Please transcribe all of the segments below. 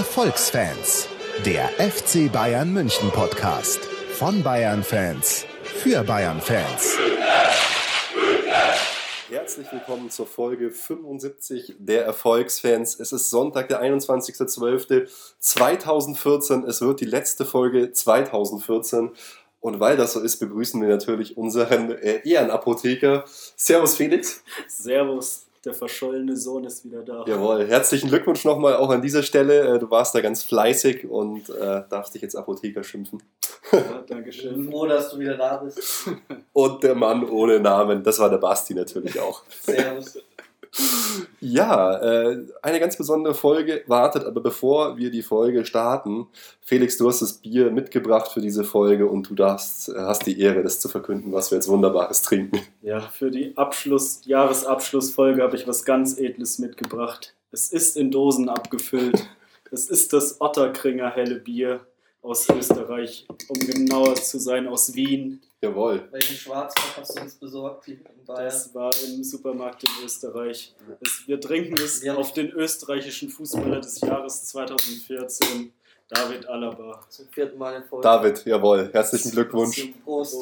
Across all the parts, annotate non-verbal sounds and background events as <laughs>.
Erfolgsfans, der FC Bayern München Podcast von Bayern Fans für Bayern Fans. Herzlich willkommen zur Folge 75 der Erfolgsfans. Es ist Sonntag, der 21.12.2014. Es wird die letzte Folge 2014. Und weil das so ist, begrüßen wir natürlich unseren äh, Ehrenapotheker. Servus Felix. Servus, der verschollene Sohn ist wieder da. Jawohl, herzlichen Glückwunsch nochmal auch an dieser Stelle. Äh, du warst da ganz fleißig und äh, darfst dich jetzt Apotheker schimpfen. Ja, Dankeschön. Ich bin froh, dass du wieder da bist. Und der Mann ohne Namen, das war der Basti natürlich auch. Servus. Ja, äh, eine ganz besondere Folge wartet, aber bevor wir die Folge starten, Felix, du hast das Bier mitgebracht für diese Folge und du darfst, hast die Ehre, das zu verkünden, was wir jetzt Wunderbares trinken. Ja, für die Abschluss, Jahresabschlussfolge habe ich was ganz Edles mitgebracht. Es ist in Dosen abgefüllt. <laughs> es ist das Otterkringer helle Bier aus Österreich, um genauer zu sein, aus Wien. Jawohl. Welchen Schwarzbock hast du uns besorgt hier in Bayern? Das war im Supermarkt in Österreich. Es, wir trinken es Ja. auf den österreichischen Fußballer des Jahres 2014, David Alaba. Zum vierten Mal in Folge. David, jawohl. Herzlichen Glückwunsch. Zum Prost.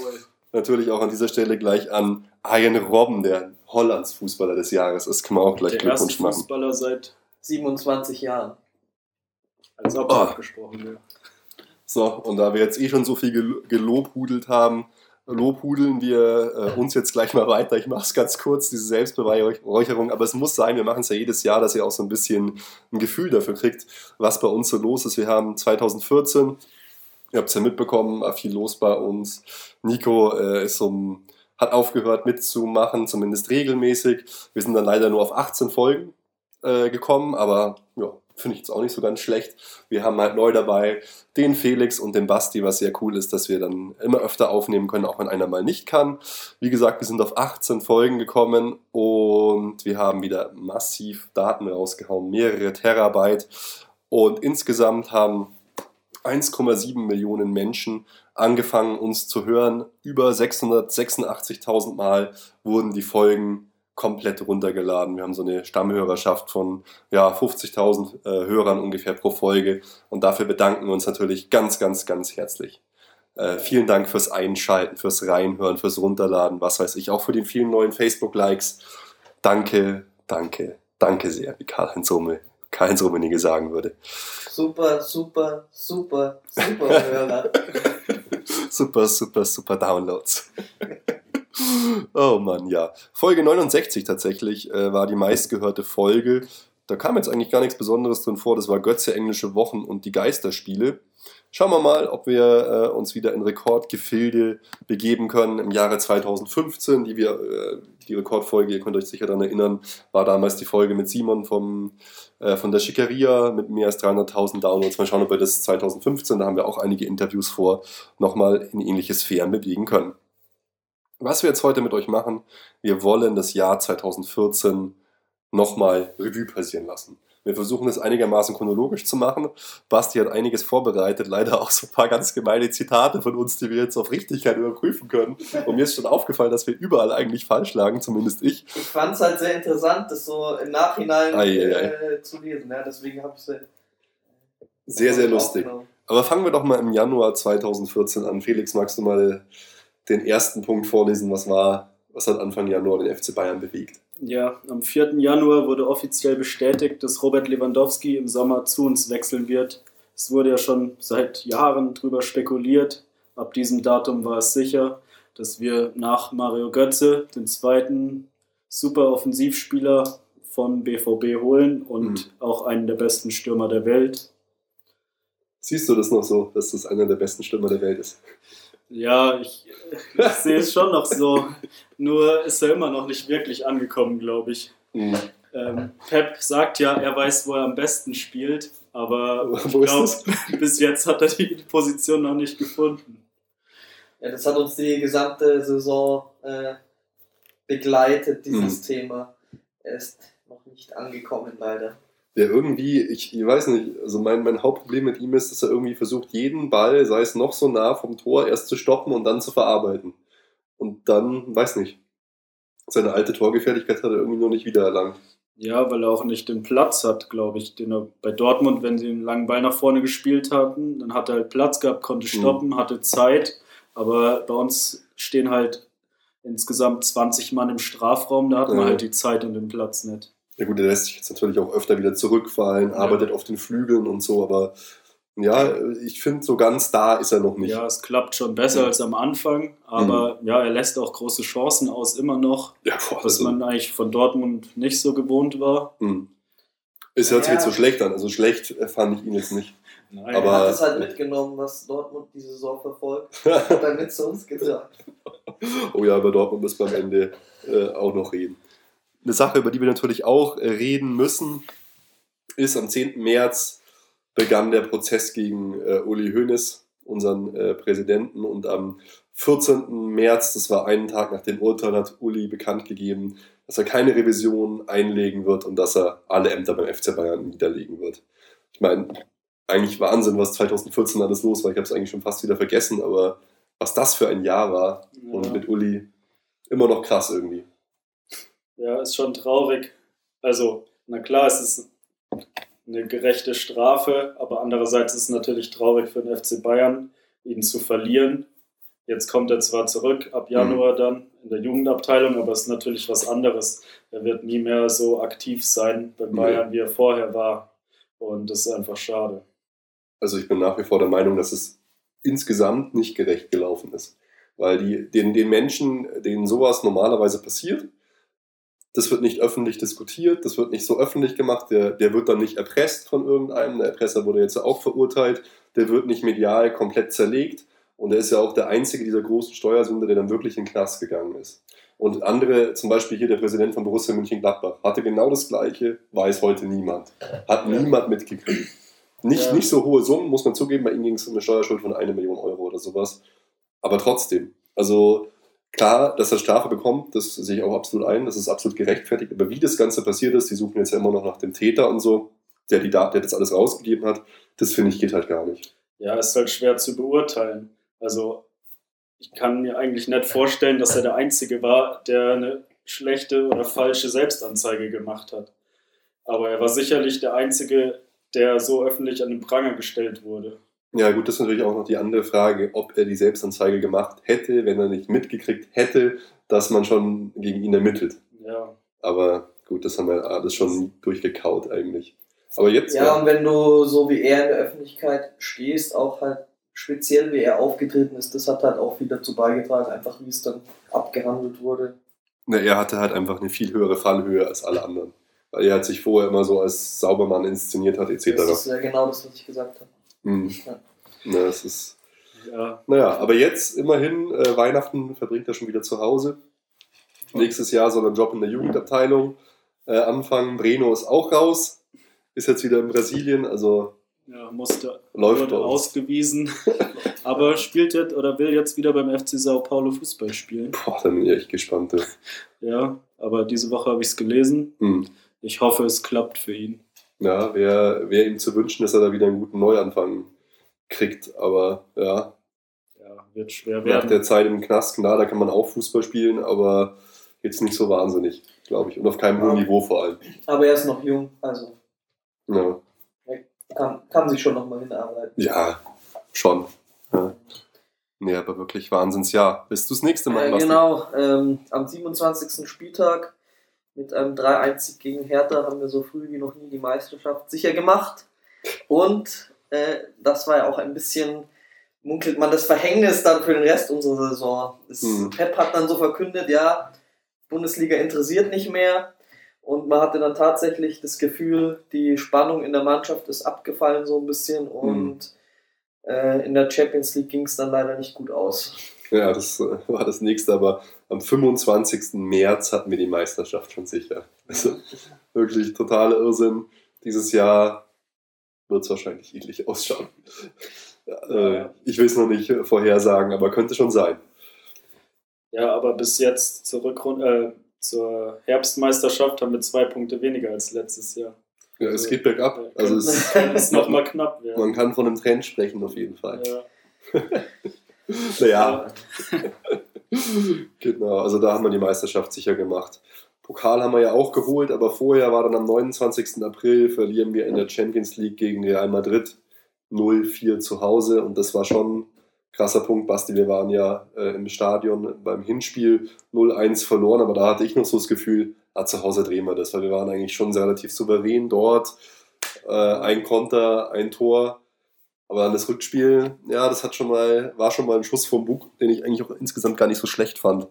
Natürlich auch an dieser Stelle gleich an Arjen Robben, der Hollands Fußballer des Jahres ist. Kann man auch gleich Der erste Glückwunsch machen. Fußballer seit, 27 Jahren. als ob Oh. abgesprochen wird. So, und da wir jetzt eh schon so viel gel gelobhudelt haben, lobhudeln wir äh, uns jetzt gleich mal weiter. Ich mache es ganz kurz, diese Selbstbeweihräucherung, aber es muss sein, wir machen es ja jedes Jahr, dass ihr auch so ein bisschen ein Gefühl dafür kriegt, was bei uns so los ist. Wir haben 2014, ihr habt es ja mitbekommen, war viel los bei uns. Nico äh, ist um, hat aufgehört mitzumachen, zumindest regelmäßig. Wir sind dann leider nur auf 18 Folgen äh, gekommen, aber ja, finde ich jetzt auch nicht so ganz schlecht. Wir haben halt neu dabei den Felix und den Basti, was sehr cool ist, dass wir dann immer öfter aufnehmen können, auch wenn einer mal nicht kann. Wie gesagt, wir sind auf 18 Folgen gekommen und wir haben wieder massiv Daten rausgehauen, mehrere Terabyte. Und insgesamt haben 1,7 Millionen Menschen angefangen, uns zu hören. Über 686.000 Mal wurden die Folgen komplett runtergeladen. Wir haben so eine Stammhörerschaft von ja, 50.000 äh, Hörern ungefähr pro Folge und dafür bedanken wir uns natürlich ganz, ganz, ganz herzlich. Äh, vielen Dank fürs Einschalten, fürs Reinhören, fürs Runterladen, was weiß ich, auch für die vielen neuen Facebook-Likes. Danke, danke, danke sehr, wie Karl-Heinz Rummel- Karl-Heinz Rummenigge sagen würde. Super, super, super, super Hörer. <laughs> super, super, super Downloads. <laughs> oh Mann, ja. Folge 69 tatsächlich äh, war die meistgehörte Folge. Da kam jetzt eigentlich gar nichts Besonderes drin vor. Das war Götze englische Wochen und die Geisterspiele. Schauen wir mal, ob wir äh, uns wieder in Rekordgefilde begeben können. Im Jahre 2015, die, wir, äh, die Rekordfolge, ihr könnt euch sicher daran erinnern, war damals die Folge mit Simon vom, äh, von der Schickeria mit mehr als 300.000 Downloads. Mal schauen, ob wir das 2015, da haben wir auch einige Interviews vor, nochmal in ähnliche Sphären bewegen können. Was wir jetzt heute mit euch machen, wir wollen das Jahr 2014 nochmal Revue passieren lassen. Wir versuchen es einigermaßen chronologisch zu machen. Basti hat einiges vorbereitet, leider auch so ein paar ganz gemeine Zitate von uns, die wir jetzt auf Richtigkeit überprüfen können. Und mir ist schon aufgefallen, dass wir überall eigentlich falsch lagen, zumindest ich. Ich fand es halt sehr interessant, das so im Nachhinein Ei, ei, ei. äh, zu lesen. Ja, deswegen habe ich es Sehr, sehr lustig. Aber fangen wir doch mal im Januar 2014 an. Felix, magst du mal den ersten Punkt vorlesen? Was war, was hat Anfang Januar den FC Bayern bewegt? Ja, am 4. Januar wurde offiziell bestätigt, dass Robert Lewandowski im Sommer zu uns wechseln wird. Es wurde ja schon seit Jahren drüber spekuliert. Ab diesem Datum war es sicher, dass wir nach Mario Götze den zweiten super Offensivspieler vom BVB holen und Mhm. auch einen der besten Stürmer der Welt. Siehst du das noch so, dass das einer der besten Stürmer der Welt ist? Ja, ich, ich sehe es schon noch so. Nur ist er immer noch nicht wirklich angekommen, glaube ich. Mhm. Ähm, Pep sagt ja, er weiß, wo er am besten spielt, aber ich glaube, bis jetzt hat er die Position noch nicht gefunden. Ja, das hat uns die gesamte Saison äh, begleitet, dieses Thema. Er ist noch nicht angekommen, leider. Der irgendwie, ich, ich weiß nicht, also mein, mein Hauptproblem mit ihm ist, dass er irgendwie versucht, jeden Ball, sei es noch so nah vom Tor, erst zu stoppen und dann zu verarbeiten. Und dann, weiß nicht, seine alte Torgefährlichkeit hat er irgendwie noch nicht wiedererlangt. Ja, weil er auch nicht den Platz hat, glaube ich. Den er bei Dortmund, wenn sie einen langen Ball nach vorne gespielt hatten, dann hat er halt Platz gehabt, konnte Mhm. stoppen, hatte Zeit. Aber bei uns stehen halt insgesamt 20 Mann im Strafraum, da hat man Ja. halt die Zeit und den Platz nicht. Ja gut, der lässt sich jetzt natürlich auch öfter wieder zurückfallen, Ja. arbeitet auf den Flügeln und so, aber ja, ich finde, so ganz da ist er noch nicht. Ja, es klappt schon besser Ja. als am Anfang, aber ja, er lässt auch große Chancen aus, immer noch, Ja, boah, was also, man eigentlich von Dortmund nicht so gewohnt war. hm. Es hört sich jetzt so schlecht an, also schlecht fand ich ihn jetzt nicht. <laughs> Nein, Aber- Er hat es halt mitgenommen, was Dortmund die Saison verfolgt. Hat er mit zu uns getragen. Oh ja, über Dortmund müssen wir am Ende äh, auch noch reden. Eine Sache, über die wir natürlich auch äh, reden müssen, ist am 10. März begann der Prozess gegen äh, Uli Hoeneß, unseren äh, Präsidenten, und am 14. März, das war einen Tag nach dem Urteil, hat Uli bekannt gegeben, dass er keine Revision einlegen wird und dass er alle Ämter beim FC Bayern niederlegen wird. Ich meine, eigentlich Wahnsinn, was 2014 alles los war. Ich habe es eigentlich schon fast wieder vergessen, aber was das für ein Jahr war, und Ja. mit Uli immer noch krass irgendwie. Ja, ist schon traurig. Also, na klar, es ist eine gerechte Strafe, aber andererseits ist es natürlich traurig für den FC Bayern, ihn zu verlieren. Jetzt kommt er zwar zurück, ab Januar dann in der Jugendabteilung, aber es ist natürlich was anderes. Er wird nie mehr so aktiv sein bei. Bayern, wie er vorher war. Und das ist einfach schade. Also ich bin nach wie vor der Meinung, dass es insgesamt nicht gerecht gelaufen ist. Weil die, den, den Menschen, denen sowas normalerweise passiert, das wird nicht öffentlich diskutiert, das wird nicht so öffentlich gemacht, der, der wird dann nicht erpresst von irgendeinem, der Erpresser wurde jetzt auch verurteilt, der wird nicht medial komplett zerlegt und er ist ja auch der einzige dieser großen Steuersünder, der dann wirklich in den Knast gegangen ist. Und andere, zum Beispiel hier der Präsident von Borussia Mönchengladbach, hatte genau das Gleiche, weiß heute niemand. Hat Ja. niemand mitgekriegt. Nicht, Ja. nicht so hohe Summen, muss man zugeben, bei ihm ging es um eine Steuerschuld von einer Million Euro oder sowas. Aber trotzdem, also klar, dass er Strafe bekommt, das sehe ich auch absolut ein, das ist absolut gerechtfertigt. Aber wie das Ganze passiert ist, die suchen jetzt ja immer noch nach dem Täter und so, der, die Daten, der das alles rausgegeben hat, das finde ich geht halt gar nicht. Ja, ist halt schwer zu beurteilen. Also, ich kann mir eigentlich nicht vorstellen, dass er der Einzige war, der eine schlechte oder falsche Selbstanzeige gemacht hat. Aber er war sicherlich der Einzige, der so öffentlich an den Pranger gestellt wurde. Ja, gut, das ist natürlich auch noch die andere Frage, ob er die Selbstanzeige gemacht hätte, wenn er nicht mitgekriegt hätte, dass man schon gegen ihn ermittelt. Ja, Aber gut, das haben wir alles schon durchgekaut eigentlich. Aber jetzt, Ja, und wenn du so wie er in der Öffentlichkeit stehst, auch halt speziell wie er aufgetreten ist, das hat halt auch wieder dazu beigetragen, einfach wie es dann abgehandelt wurde. Na, er hatte halt einfach eine viel höhere Fallhöhe als alle anderen. Weil er hat sich vorher immer so als Saubermann inszeniert hat, Das etc. ist ja genau das, was ich gesagt habe. Hm. Ja. Na, das ist, ja, naja, aber jetzt immerhin, äh, Weihnachten verbringt er schon wieder zu Hause. Nächstes Jahr soll er einen Job in der Jugendabteilung äh, anfangen. Breno ist auch raus, ist jetzt wieder in Brasilien, also ja musste, läuft wurde ausgewiesen. <laughs> Aber spielt jetzt oder will jetzt wieder beim FC Sao Paulo Fußball spielen. Boah, da bin ich echt gespannt. Ja, aber diese Woche habe ich es gelesen. Hm. Ich hoffe, es klappt für ihn. Ja, wäre wär ihm zu wünschen, dass er da wieder einen guten Neuanfang kriegt. Aber ja, Ja, wird schwer nach werden. der Zeit im Knast, klar, da kann man auch Fußball spielen, aber jetzt nicht so wahnsinnig, glaube ich. Und auf keinem hohen Ja. Niveau vor allem. Aber er ist noch jung, also Ja, kann, kann sich schon nochmal hinarbeiten. ja schon. Ja. Nee, aber wirklich Wahnsinnsjahr. Bis du das nächste Mal Äh, genau, ähm, am 27. Spieltag mit einem 3-1 gegen Hertha haben wir so früh wie noch nie die Meisterschaft sicher gemacht. Und äh, das war ja auch ein bisschen, munkelt man, das Verhängnis dann für den Rest unserer Saison. Es, Mhm. Pep hat dann so verkündet, ja, Bundesliga interessiert nicht mehr. Und man hatte dann tatsächlich das Gefühl, die Spannung in der Mannschaft ist abgefallen so ein bisschen. Und äh, in der Champions League ging es dann leider nicht gut aus. Ja, das äh, war das nächste, aber am 25. März hatten wir die Meisterschaft schon sicher. Also wirklich totaler Irrsinn. Dieses Jahr wird es wahrscheinlich ähnlich ausschauen. Äh, ich will es noch nicht vorhersagen, aber könnte schon sein. Ja, aber bis jetzt zur, Rückrunde, äh, zur Herbstmeisterschaft haben wir zwei Punkte weniger als letztes Jahr. Ja, es Also, geht bergab. Also es, könnte <laughs> es nochmal knapp werden. man kann von einem Trend sprechen auf jeden Fall. Ja. <laughs> Naja, <laughs> genau. Also da haben wir die Meisterschaft sicher gemacht. Pokal haben wir ja auch geholt, aber vorher war dann am 29. April verlieren wir in der Champions League gegen Real Madrid 0-4 zu Hause und das war schon ein krasser Punkt, Basti. Wir waren ja äh, im Stadion beim Hinspiel 0-1 verloren, aber da hatte ich noch so das Gefühl, ah, zu Hause drehen wir das, weil wir waren eigentlich schon relativ souverän dort. Äh, ein Konter, ein Tor. Aber dann das Rückspiel, ja, das hat schon mal, war schon mal ein Schuss vom Bug, den ich eigentlich auch insgesamt gar nicht so schlecht fand,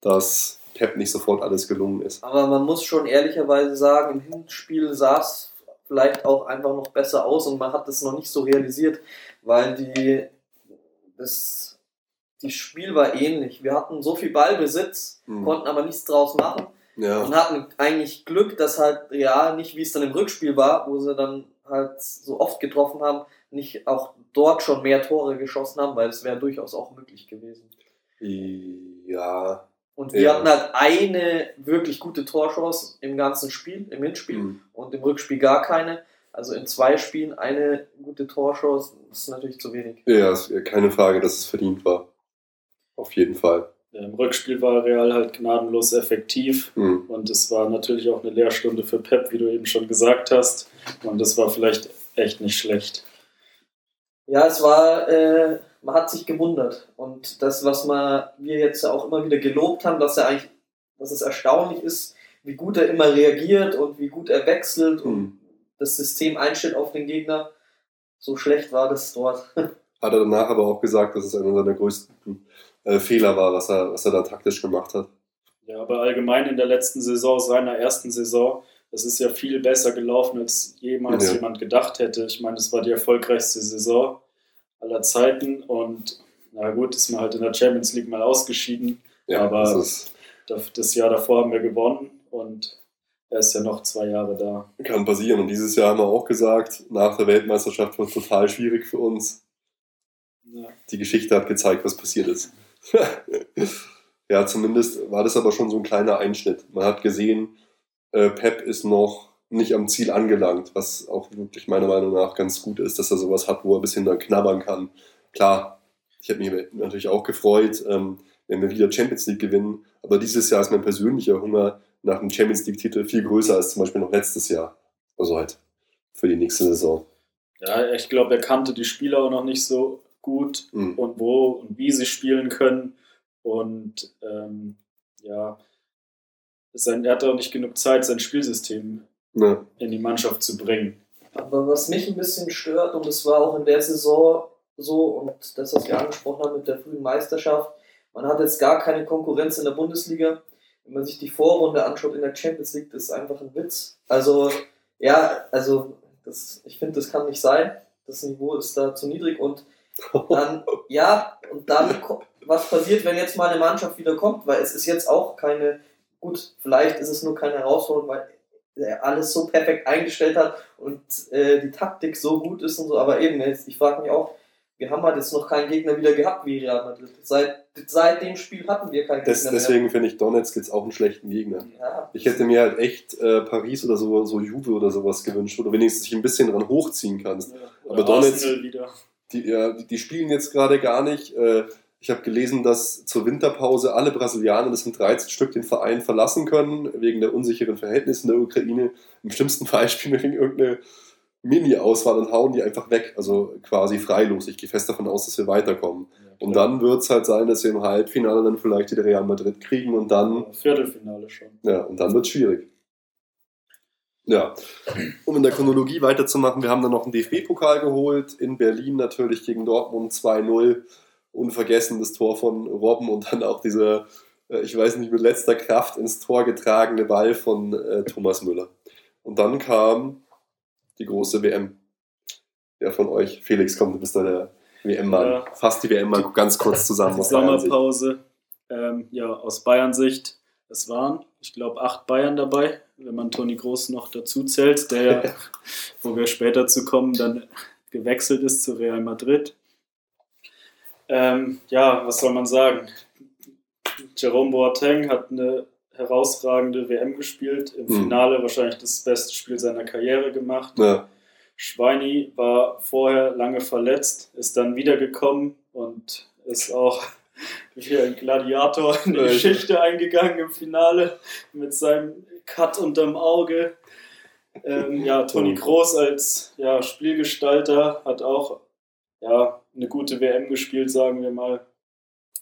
dass Pep nicht sofort alles gelungen ist. Aber man muss schon ehrlicherweise sagen, im Hinspiel sah es vielleicht auch einfach noch besser aus und man hat das noch nicht so realisiert, weil die, das, die Spiel war ähnlich. Wir hatten so viel Ballbesitz, Mhm. konnten aber nichts draus machen Ja, und hatten eigentlich Glück, dass halt Real nicht, wie es dann im Rückspiel war, wo sie dann halt so oft getroffen haben, nicht auch dort schon mehr Tore geschossen haben, weil es wäre durchaus auch möglich gewesen. ja. Und wir Ja. hatten halt eine wirklich gute Torchance im ganzen Spiel, im Hinspiel Mhm. und im Rückspiel gar keine. Also in zwei Spielen eine gute Torchance, das ist natürlich zu wenig. Ja, ist keine Frage, dass es verdient war. Auf jeden Fall. Im Rückspiel war Real halt gnadenlos effektiv. Mhm. Und es war natürlich auch eine Lehrstunde für Pep, wie du eben schon gesagt hast. Und das war vielleicht echt nicht schlecht. Ja, es war, äh, man hat sich gewundert. Und das, was man, wir jetzt ja auch immer wieder gelobt haben, dass er eigentlich, dass es erstaunlich ist, wie gut er immer reagiert und wie gut er wechselt und Mhm. das System einstellt auf den Gegner. So schlecht war das dort. <laughs> Hat er danach aber auch gesagt, dass es einer seiner größten äh, Fehler war, was er, was er da taktisch gemacht hat. Ja, aber allgemein in der letzten Saison, seiner ersten Saison, es ist ja viel besser gelaufen, als jemals Ja. jemand gedacht hätte. Ich meine, es war die erfolgreichste Saison aller Zeiten und na gut, ist man halt in der Champions League mal ausgeschieden. Ja, Aber- das Das Jahr davor haben wir gewonnen und er ist ja noch zwei Jahre da. kann passieren. Und dieses Jahr haben wir auch gesagt, nach der Weltmeisterschaft wird es total schwierig für uns. Ja. Die Geschichte hat gezeigt, was passiert ist. <laughs> ja, zumindest war das aber schon so ein kleiner Einschnitt. Man hat gesehen, äh, Pep ist noch nicht am Ziel angelangt, was auch wirklich meiner Meinung nach ganz gut ist, dass er sowas hat, wo er ein bisschen dann knabbern kann. Klar, ich hätte mich natürlich auch gefreut, ähm, wenn wir wieder Champions League gewinnen, aber dieses Jahr ist mein persönlicher Hunger nach dem Champions League-Titel viel größer als zum Beispiel noch letztes Jahr. Also halt für die nächste Saison. Ja, ich glaube, er kannte die Spieler auch noch nicht so gut Mhm. und wo und wie sie spielen können. Und ähm, ja, sein, er hatte auch nicht genug Zeit, sein Spielsystem Ja. in die Mannschaft zu bringen. Aber was mich ein bisschen stört, und es war auch in der Saison so, und das, was wir angesprochen haben mit der frühen Meisterschaft, man hat jetzt gar keine Konkurrenz in der Bundesliga. Wenn man sich die Vorrunde anschaut in der Champions League, das ist einfach ein Witz. Also, ja, also, das, ich finde, das kann nicht sein. Das Niveau ist da zu niedrig und dann, <laughs> ja, und dann, was passiert, wenn jetzt mal eine Mannschaft wieder kommt? Weil es ist jetzt auch keine, gut, vielleicht ist es nur keine Herausforderung, weil er alles so perfekt eingestellt hat und äh, die Taktik so gut ist und so, aber eben, jetzt, ich frage mich auch, wir haben halt jetzt noch keinen Gegner wieder gehabt wie Real Madrid. Seit, seit dem Spiel hatten wir keinen Des, Gegner deswegen finde ich Donetsk jetzt auch einen schlechten Gegner. Ja, Ich hätte mir halt echt äh, Paris oder so, so Juve oder sowas gewünscht, oder wenigstens dich ein bisschen dran hochziehen kannst. Aber Donetsk-. Die, ja, die, die spielen jetzt gerade gar nicht. Äh, ich habe gelesen, dass zur Winterpause alle Brasilianer, das sind 13 Stück, den Verein verlassen können, wegen der unsicheren Verhältnisse in der Ukraine. Im schlimmsten Fall spielen <laughs> wir gegen irgendeine Mini-Auswahl und hauen die einfach weg. Also quasi freilos. Ich gehe fest davon aus, dass wir weiterkommen. Und dann wird es halt sein, dass wir im Halbfinale dann vielleicht wieder Real Madrid kriegen und dann Viertelfinale schon. ja, und dann wird es schwierig. Ja, um in der Chronologie weiterzumachen, wir haben dann noch einen DFB-Pokal geholt, in Berlin natürlich gegen Dortmund 2-0. Unvergessen das Tor von Robben und dann auch dieser, äh, ich weiß nicht, mit letzter Kraft ins Tor getragene Ball von äh, Thomas Müller. Und dann kam die große WM. Ja, von euch, Felix, kommt, du bist da der WM-Mann. Ja. Fass die WM mal ganz kurz zusammen. Die aus deiner Sicht. Sommerpause. Ähm, ja, aus Bayern-Sicht, es waren, ich glaube, acht Bayern dabei, wenn man Toni Groß noch dazu zählt, der ja, <laughs> wo wir später zu kommen, dann gewechselt ist zu Real Madrid. Ähm, ja, was soll man sagen? Jerome Boateng hat eine herausragende WM gespielt, im Mhm. Finale wahrscheinlich das beste Spiel seiner Karriere gemacht. Ja, Schweini war vorher lange verletzt, ist dann wiedergekommen und ist auch <laughs> wie ein Gladiator in die Ja, Geschichte eingegangen im Finale mit seinem Cut unterm Auge. Ähm, ja, Toni Kroos als ja, Spielgestalter hat auch ja, eine gute WM gespielt, sagen wir mal.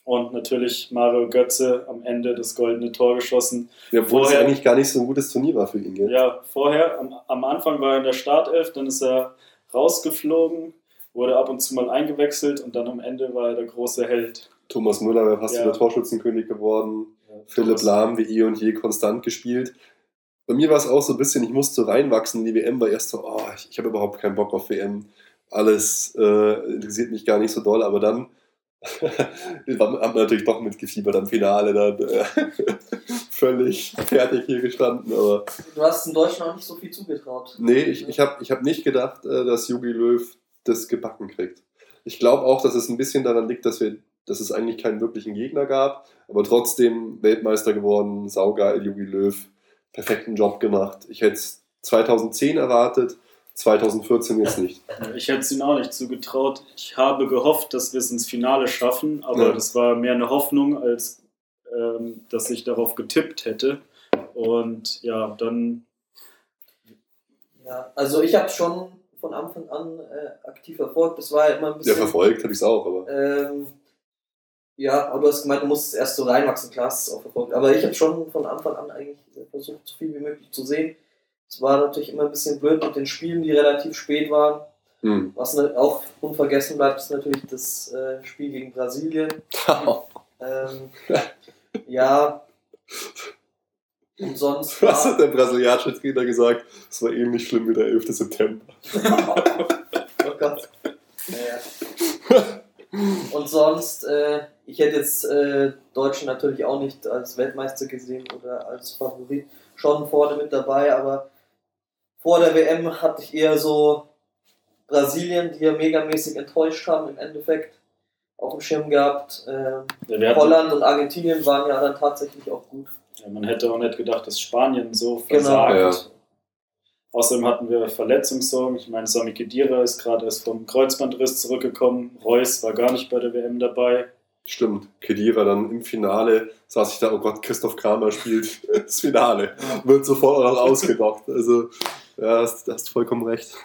Und natürlich Mario Götze am Ende das goldene Tor geschossen. Ja, obwohl es Vorher- eigentlich gar nicht so ein gutes Turnier war für ihn. Gell? Ja, vorher, am, am Anfang war er in der Startelf, dann ist er rausgeflogen, wurde ab und zu mal eingewechselt und dann am Ende war er der große Held. Thomas Müller wäre fast Ja. wieder Torschützenkönig geworden. Ja, Philipp Lahm wie eh und je konstant gespielt. Bei mir war es auch so ein bisschen, ich musste reinwachsen in die WM, war erst so, oh, ich, ich habe überhaupt keinen Bock auf WM. Alles äh, interessiert mich gar nicht so doll, aber dann <laughs> haben wir natürlich doch mitgefiebert am Finale, dann äh, <laughs> völlig fertig hier gestanden. Aber Du hast in Deutschland auch nicht so viel zugetraut. nee, ich, ich habe ich hab nicht gedacht, äh, dass Jogi Löw das gebacken kriegt. Ich glaube auch, dass es ein bisschen daran liegt, dass, wir, dass es eigentlich keinen wirklichen Gegner gab, aber trotzdem Weltmeister geworden, saugeil, Jogi Löw, perfekten Job gemacht. Ich hätte es 2010 erwartet, 2014 jetzt nicht. <laughs> Ich hätte es ihm auch nicht zugetraut. Ich habe gehofft, dass wir es ins Finale schaffen, aber Ja. das war mehr eine Hoffnung, als ähm, dass ich darauf getippt hätte. Und ja, dann Ja, also ich habe schon von Anfang an äh, aktiv verfolgt. Das war ja immer ein Ja, bisschen. verfolgt habe ich es auch, aber Ähm, ja, aber du hast gemeint, du musst es erst so reinwachsen, klar hast du es auch verfolgt. Aber ich habe schon von Anfang an eigentlich versucht, so viel wie möglich zu sehen. Es war natürlich immer ein bisschen blöd mit den Spielen, die relativ spät waren. hm. Was ne- auch unvergessen bleibt, ist natürlich das äh, Spiel gegen Brasilien. <laughs> Ähm, ja. Und sonst. Was hat der brasilianische Trainer gesagt? Es war ähnlich schlimm wie der 11. September. <laughs> oh Gott. Naja. Und sonst, äh, ich hätte jetzt äh, Deutschen natürlich auch nicht als Weltmeister gesehen oder als Favorit schon vorne mit dabei, aber vor der WM hatte ich eher so Brasilien, die ja megamäßig enttäuscht haben im Endeffekt auf dem Schirm gehabt. Ähm, ja, Holland und Argentinien waren ja dann tatsächlich auch gut. ja, man hätte auch nicht gedacht, dass Spanien so Genau. versagt. Ja. Außerdem hatten wir Verletzungssorgen. Ich meine, Sami Khedira ist gerade erst vom Kreuzbandriss zurückgekommen. Reus war gar nicht bei der WM dabei. Stimmt, Kedira dann im Finale saß ich da, oh Gott, Christoph Kramer spielt <laughs> das Finale. Wird sofort auch noch ausgedacht. Also, ja, hast, hast vollkommen recht. <laughs>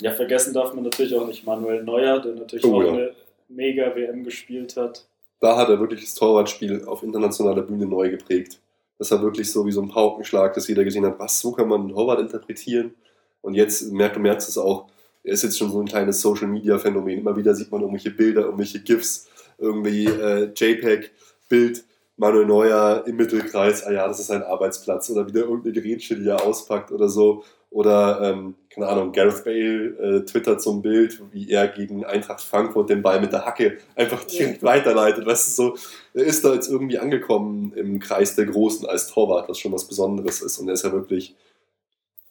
Ja, vergessen darf man natürlich auch nicht Manuel Neuer, der natürlich Oh, auch ja. eine mega WM gespielt hat. Da hat er wirklich das Torwartspiel auf internationaler Bühne neu geprägt. Das war wirklich so wie so ein Paukenschlag, dass jeder gesehen hat, was, so kann man einen Torwart interpretieren. Und jetzt merkt du merkst es auch, er ist jetzt schon so ein kleines Social-Media-Phänomen. Immer wieder sieht man irgendwelche Bilder, irgendwelche GIFs, irgendwie äh, JPEG, Bild, Manuel Neuer im Mittelkreis, ah ja, das ist ein Arbeitsplatz. Oder wieder irgendeine Gerätsche, die er auspackt oder so. Oder, ähm, keine Ahnung, Gareth Bale äh, twittert so ein Bild, wie er gegen Eintracht Frankfurt den Ball mit der Hacke einfach direkt weiterleitet. Weißt du, so, er ist da jetzt irgendwie angekommen im Kreis der Großen als Torwart, was schon was Besonderes ist. Und er ist ja wirklich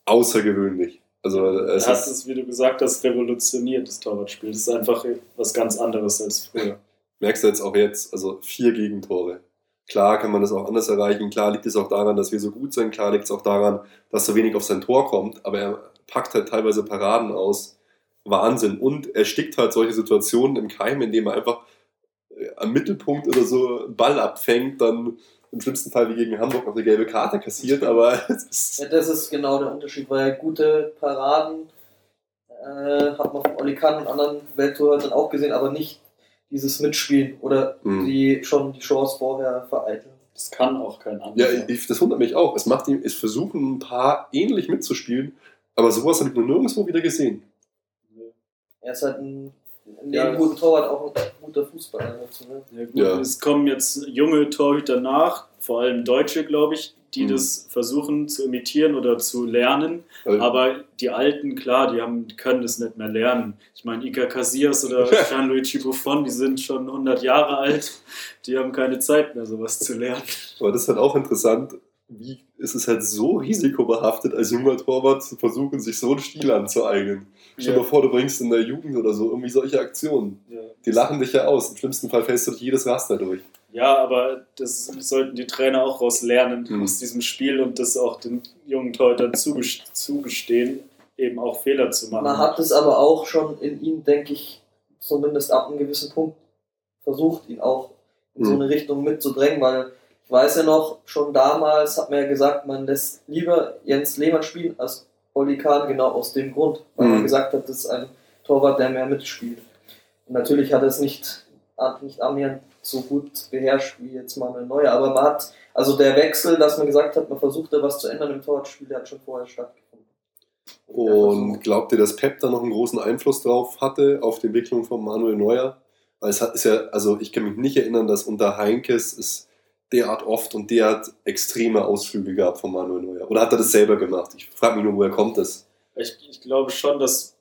außergewöhnlich. Also, es hat ist, es, wie du gesagt hast, revolutioniert, das Torwartspiel. Das ist einfach was ganz anderes als früher. <laughs> merkst du jetzt auch jetzt, also vier Gegentore. Klar kann man das auch anders erreichen, klar liegt es auch daran, dass wir so gut sind, klar liegt es auch daran, dass so wenig auf sein Tor kommt, aber er packt halt teilweise Paraden aus. Wahnsinn. Und er stickt halt solche Situationen im Keim, indem er einfach äh, am Mittelpunkt oder so einen Ball abfängt, dann im schlimmsten Fall wie gegen Hamburg noch eine gelbe Karte kassiert, aber <laughs> Ja, das ist genau der Unterschied, weil gute Paraden äh, hat man von Oli Kahn und anderen Welttorhütern auch gesehen, aber nicht dieses Mitspielen oder Mhm. die schon die Chance vorher vereiteln. Das kann auch kein ja, anderer. ich, das wundert mich auch. Es macht ihm, es versuchen ein paar ähnlich mitzuspielen, aber sowas habe ich nur nirgendwo wieder gesehen. Er ist halt ein, neben Ja. guten Torwart auch ein guter Fußballer dazu. Ne? Ja, gut, Ja. Es kommen jetzt junge Torhüter nach, vor allem Deutsche, glaube ich, die Mhm. das versuchen zu imitieren oder zu lernen. Weil- Aber die Alten, klar, die, haben, können das nicht mehr lernen. Ich meine, Iker Casillas oder <laughs> Gianluigi Buffon, die sind schon 100 Jahre alt. Die haben keine Zeit mehr, sowas zu lernen. Aber das ist halt auch interessant, wie ist es halt so risikobehaftet, als junger Torwart zu versuchen, sich so einen Stil anzueignen. Stell dir vor, du bringst in der Jugend oder so irgendwie solche Aktionen. Ja. Die lachen dich ja aus. Im schlimmsten Fall fällst du durch jedes Raster durch. Ja, aber das sollten die Trainer auch raus lernen Mhm. aus diesem Spiel und das auch den jungen Torhütern zugest- zugestehen, eben auch Fehler zu machen. Man hat es aber auch schon in ihm, denke ich, zumindest ab einem gewissen Punkt versucht, ihn auch in so Mhm. eine Richtung mitzudrängen, weil ich weiß ja noch, schon damals hat man ja gesagt, man lässt lieber Jens Lehmann spielen als Olli Kahn, genau aus dem Grund, weil man Mhm. gesagt hat, das ist ein Torwart, der mehr mitspielt. Und natürlich hat er es nicht, nicht annähernd so gut beherrscht wie jetzt Manuel Neuer, aber man hat, also der Wechsel, dass man gesagt hat, man versucht da was zu ändern im Torwartspiel, der hat schon vorher stattgefunden. Und glaubt ihr, dass Pep da noch einen großen Einfluss drauf hatte, auf die Entwicklung von Manuel Neuer? Weil es hat, ist ja, also ich kann mich nicht erinnern, dass unter Heinkes es derart oft und derart extreme Ausflüge gab von Manuel Neuer. Oder hat er das selber gemacht? Ich frage mich nur, woher kommt das? Ich, ich glaube schon, dass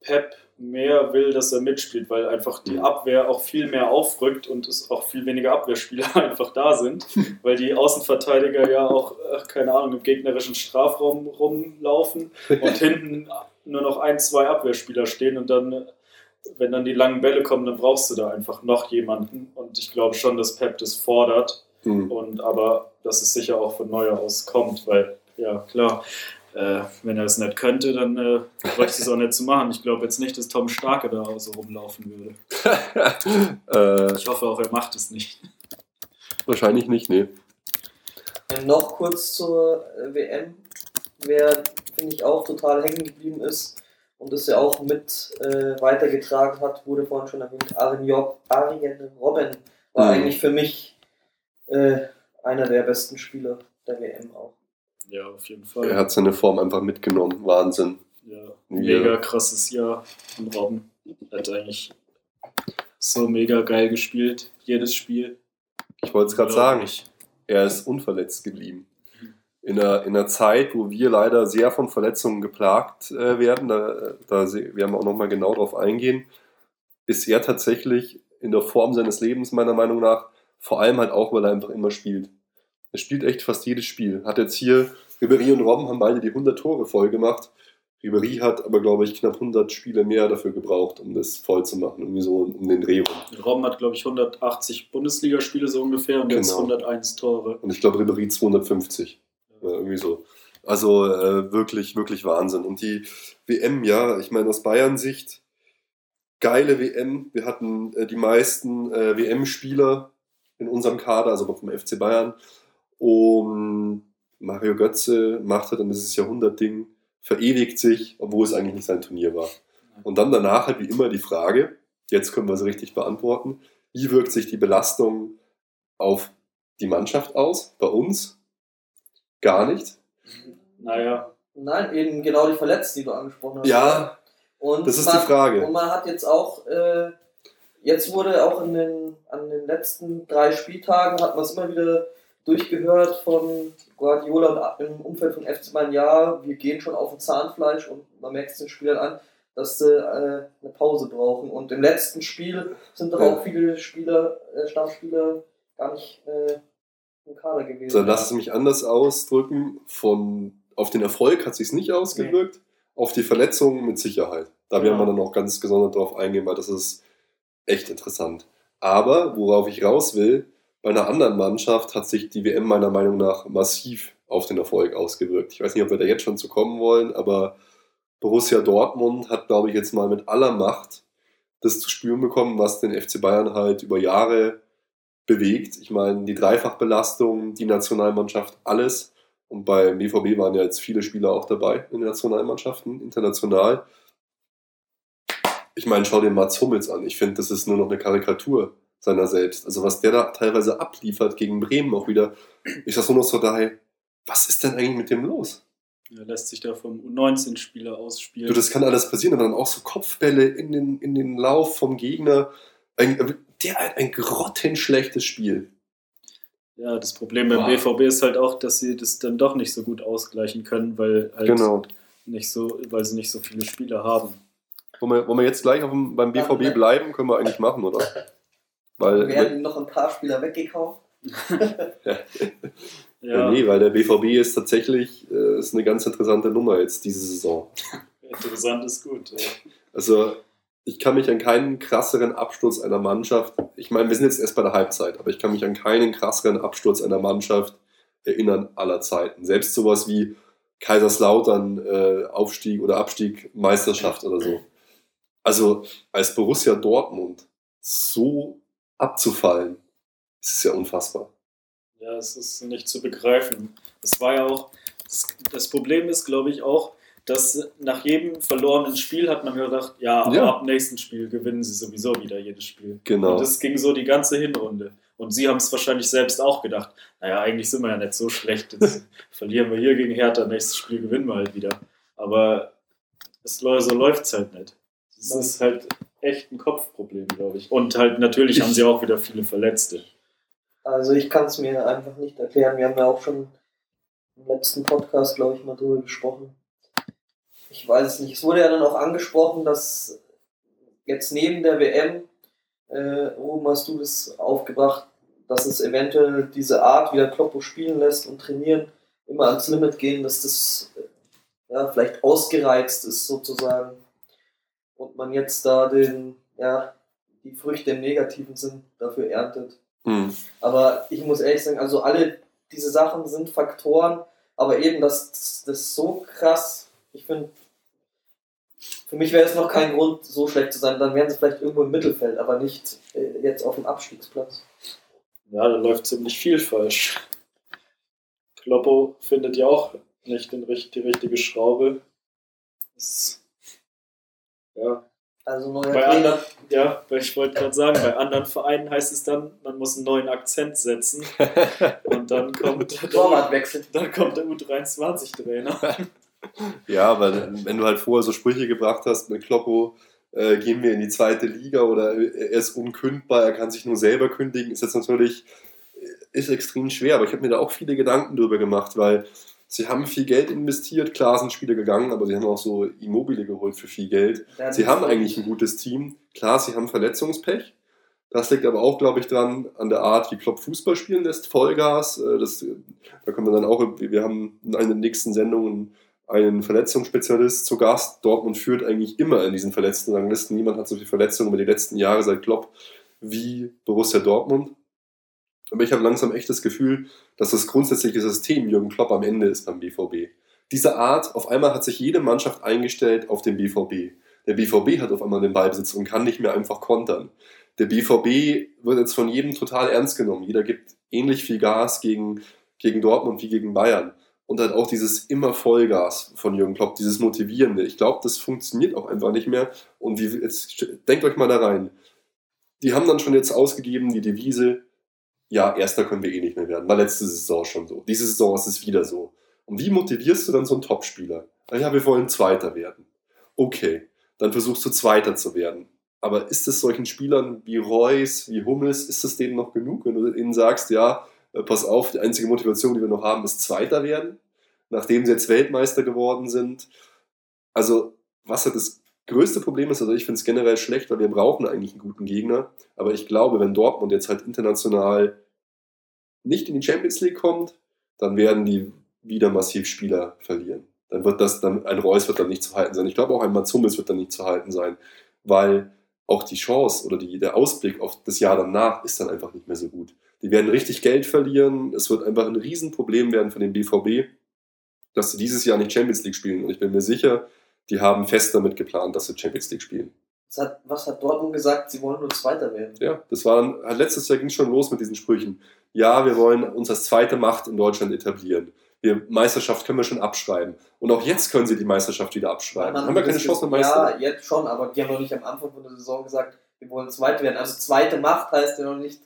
Pep mehr will, dass er mitspielt, weil einfach die Mhm. Abwehr auch viel mehr aufrückt und es auch viel weniger Abwehrspieler <laughs> einfach da sind, <laughs> weil die Außenverteidiger ja auch, ach, keine Ahnung, im gegnerischen Strafraum rumlaufen und <laughs> hinten nur noch ein, zwei Abwehrspieler stehen und dann, wenn dann die langen Bälle kommen, dann brauchst du da einfach noch jemanden und ich glaube schon, dass Pep das fordert Hm. und aber dass es sicher auch von Neuer aus kommt, weil, ja, klar, äh, wenn er es nicht könnte, dann äh, bräuchte es auch nicht zu machen. Ich glaube jetzt nicht, dass Tom Starke da so rumlaufen würde. <laughs> äh, Ich hoffe auch, er macht es nicht. wahrscheinlich nicht, nee. Noch kurz zur äh, WM, wer finde ich auch total hängen geblieben ist und es ja auch mit äh, weitergetragen hat, wurde vorhin schon erwähnt, Arjen, Job, Arjen Robben war Mhm. eigentlich für mich äh, einer der besten Spieler der WM auch. Ja, auf jeden Fall. Er hat seine Form einfach mitgenommen. Wahnsinn. ja, Ja. mega krasses Jahr von Robben. Er hat eigentlich so mega geil gespielt, jedes Spiel. Ich wollte es gerade sagen. Er ist unverletzt geblieben. In einer, in einer Zeit, wo wir leider sehr von Verletzungen geplagt äh, werden, da, da werden wir auch nochmal genau drauf eingehen, ist er tatsächlich in der Form seines Lebens, meiner Meinung nach, vor allem halt auch, weil er einfach immer spielt. Er spielt echt fast jedes Spiel. Hat jetzt hier, Ribéry und Robben haben beide die 100 Tore voll gemacht. Ribéry hat aber, glaube ich, knapp 100 Spiele mehr dafür gebraucht, um das voll zu machen. Irgendwie so um den Dreh rum. Robben hat, glaube ich, 180 Bundesligaspiele so ungefähr und jetzt Genau. 101 Tore. Und ich glaube, Ribéry 250. Ja, irgendwie so. Also äh, wirklich, wirklich Wahnsinn. Und die WM, ja, ich meine, aus Bayern-Sicht, geile WM. Wir hatten äh, die meisten äh, WM-Spieler in unserem Kader, also vom FC Bayern. Und Mario Götze macht halt dann dieses Jahrhundert-Ding, verewigt sich, obwohl es eigentlich nicht sein Turnier war. Und dann danach halt wie immer die Frage, jetzt können wir sie richtig beantworten, wie wirkt sich die Belastung auf die Mannschaft aus, bei uns? Gar nicht. Naja, Nein, eben genau die Verletzten, die du angesprochen hast. Ja, und das ist man, die Frage. Und man hat jetzt auch, äh, jetzt wurde auch in den, an den letzten drei Spieltagen, hat man es immer wieder durchgehört von Guardiola und im Umfeld von FC Bayern, ja, wir gehen schon auf ein Zahnfleisch und man merkt es den Spielern an, dass sie äh, eine Pause brauchen. Und im letzten Spiel sind doch Ja. auch viele Spieler, äh, Stammspieler gar nicht äh, im Kader gewesen. So, lass es mich anders ausdrücken. Von, auf den Erfolg hat sich nicht ausgewirkt, auf die Verletzungen mit Sicherheit. Da werden wir dann auch ganz gesondert drauf eingehen, weil das ist echt interessant. Aber worauf ich raus will, bei einer anderen Mannschaft hat sich die WM meiner Meinung nach massiv auf den Erfolg ausgewirkt. Ich weiß nicht, ob wir da jetzt schon zu kommen wollen, aber Borussia Dortmund hat, glaube ich, jetzt mal mit aller Macht das zu spüren bekommen, was den FC Bayern halt über Jahre bewegt. Ich meine, die Dreifachbelastung, die Nationalmannschaft, alles. Und beim BVB waren ja jetzt viele Spieler auch dabei in den Nationalmannschaften, international. Ich meine, schau dir Mats Hummels an. Ich finde, das ist nur noch eine Karikatur seiner selbst. Also was der da teilweise abliefert gegen Bremen auch wieder. Ich sag nur noch so daher, was ist denn eigentlich mit dem los? er lässt sich da vom U19-Spieler ausspielen. Du, das kann alles passieren, aber dann auch so Kopfbälle in den, in den Lauf vom Gegner. Ein, der hat ein grottenschlechtes Spiel. Ja, das Problem beim Boah. BVB ist halt auch, dass sie das dann doch nicht so gut ausgleichen können, weil halt Genau. nicht so, weil sie nicht so viele Spieler haben. Wollen wir, wollen wir jetzt gleich auf dem, beim BVB bleiben? Können wir eigentlich machen, oder? <laughs> Weil, werden noch ein paar Spieler weggekauft. <laughs> ja. Ja, nee, weil der BVB ist tatsächlich äh, ist eine ganz interessante Nummer jetzt diese Saison. <laughs> interessant ist gut. Ja. Also ich kann mich an keinen krasseren Absturz einer Mannschaft, ich meine, wir sind jetzt erst bei der Halbzeit, aber ich kann mich an keinen krasseren Absturz einer Mannschaft erinnern aller Zeiten. Selbst sowas wie Kaiserslautern, äh, Aufstieg oder Abstieg, Meisterschaft oder so. Also als Borussia Dortmund so abzufallen, Es ist ja unfassbar. Ja, es ist nicht zu begreifen. Das war ja auch, das, das Problem ist, glaube ich, auch, dass nach jedem verlorenen Spiel hat man gedacht, ja, aber Ja. ab nächsten Spiel gewinnen sie sowieso wieder jedes Spiel. Genau. Und das ging so die ganze Hinrunde. Und sie haben es wahrscheinlich selbst auch gedacht, naja, eigentlich sind wir ja nicht so schlecht. Jetzt <laughs> verlieren wir hier gegen Hertha, nächstes Spiel gewinnen wir halt wieder. Aber es, so läuft es halt nicht. Es ist halt echt ein Kopfproblem, glaube ich. Und halt natürlich haben sie auch wieder viele Verletzte. Also ich kann es mir einfach nicht erklären. Wir haben ja auch schon im letzten Podcast, glaube ich, mal drüber gesprochen. Ich weiß es nicht. Es wurde ja dann auch angesprochen, dass jetzt neben der WM, äh, Ruben, hast du das aufgebracht, dass es eventuell diese Art, wie der Kloppo spielen lässt und trainieren, immer ans Limit gehen, dass das äh, ja, vielleicht ausgereizt ist sozusagen und man jetzt da den, ja, die Früchte im negativen Sinn dafür erntet. Hm. Aber ich muss ehrlich sagen, also alle diese Sachen sind Faktoren, aber eben das, das so krass, ich finde, für mich wäre es noch kein Grund, so schlecht zu sein. Dann wären sie vielleicht irgendwo im Mittelfeld, aber nicht äh, jetzt auf dem Abstiegsplatz. Ja, da läuft ziemlich viel falsch. Kloppo findet ja auch nicht den, richt- die richtige Schraube. Das, ja, Also neuer bei Trainer. anderen, ja, weil ich wollte gerade sagen, bei anderen Vereinen heißt es dann, man muss einen neuen Akzent setzen <laughs> und dann kommt der, Torwartwechsel. dann kommt der U23-Trainer. <laughs> Ja, aber wenn du halt vorher so Sprüche gebracht hast mit Kloppo, äh, gehen wir in die zweite Liga oder er ist unkündbar, er kann sich nur selber kündigen, ist jetzt natürlich ist extrem schwer, aber ich habe mir da auch viele Gedanken drüber gemacht, weil sie haben viel Geld investiert, klar sind Spieler gegangen, aber sie haben auch so Immobile geholt für viel Geld. Sie haben eigentlich ein gutes Team. Klar, sie haben Verletzungspech. Das liegt aber auch, glaube ich, dran an der Art, wie Klopp Fußball spielen lässt. Vollgas. äh, Das, da kommen wir dann auch, wir haben in einer der nächsten Sendungen einen Verletzungsspezialist zu Gast. Dortmund führt eigentlich immer in diesen verletzten Ranglisten. Niemand hat so viele Verletzungen über die letzten Jahre seit Klopp wie Borussia Dortmund. Aber ich habe langsam echt das Gefühl, dass das grundsätzliche System Jürgen Klopp am Ende ist beim BVB. Diese Art, auf einmal hat sich jede Mannschaft eingestellt auf den BVB. Der BVB hat auf einmal den Ballbesitz und kann nicht mehr einfach kontern. Der BVB wird jetzt von jedem total ernst genommen. Jeder gibt ähnlich viel Gas gegen, gegen Dortmund wie gegen Bayern. Und halt auch dieses immer Vollgas von Jürgen Klopp, dieses Motivierende. Ich glaube, das funktioniert auch einfach nicht mehr. Und wie, jetzt denkt euch mal da rein. Die haben dann schon jetzt ausgegeben, die Devise, ja, Erster können wir eh nicht mehr werden. War letzte Saison schon so. Diese Saison ist es wieder so. Und wie motivierst du dann so einen Topspieler? Ah Ja, wir wollen Zweiter werden. Okay, dann versuchst du Zweiter zu werden. Aber ist es solchen Spielern wie Reus, wie Hummels, ist es denen noch genug, wenn du ihnen sagst, ja, äh, pass auf, die einzige Motivation, die wir noch haben, ist Zweiter werden, nachdem sie jetzt Weltmeister geworden sind? Also, was halt das größte Problem ist, also ich finde es generell schlecht, weil wir brauchen eigentlich einen guten Gegner. Aber ich glaube, wenn Dortmund jetzt halt international nicht in die Champions League kommt, dann werden die wieder massiv Spieler verlieren. Dann wird das, dann, ein Reus wird dann nicht zu halten sein. Ich glaube auch ein Mats wird dann nicht zu halten sein, weil auch die Chance oder die, der Ausblick auf das Jahr danach ist dann einfach nicht mehr so gut. Die werden richtig Geld verlieren. Es wird einfach ein Riesenproblem werden für den BVB, dass sie dieses Jahr nicht Champions League spielen. Und ich bin mir sicher, die haben fest damit geplant, dass sie Champions League spielen. Was hat, was hat Dortmund gesagt? Sie wollen nur Zweiter werden. Ja, das war letztes Jahr ging es schon los mit diesen Sprüchen. Ja, wir wollen uns als zweite Macht in Deutschland etablieren. Wir, Meisterschaft können wir schon abschreiben. Und auch jetzt können sie die Meisterschaft wieder abschreiben. Haben wir keine Chance mit Meister. Ja, jetzt schon, aber die haben noch nicht am Anfang von der Saison gesagt, wir wollen Zweiter werden. Also zweite Macht heißt ja noch nicht.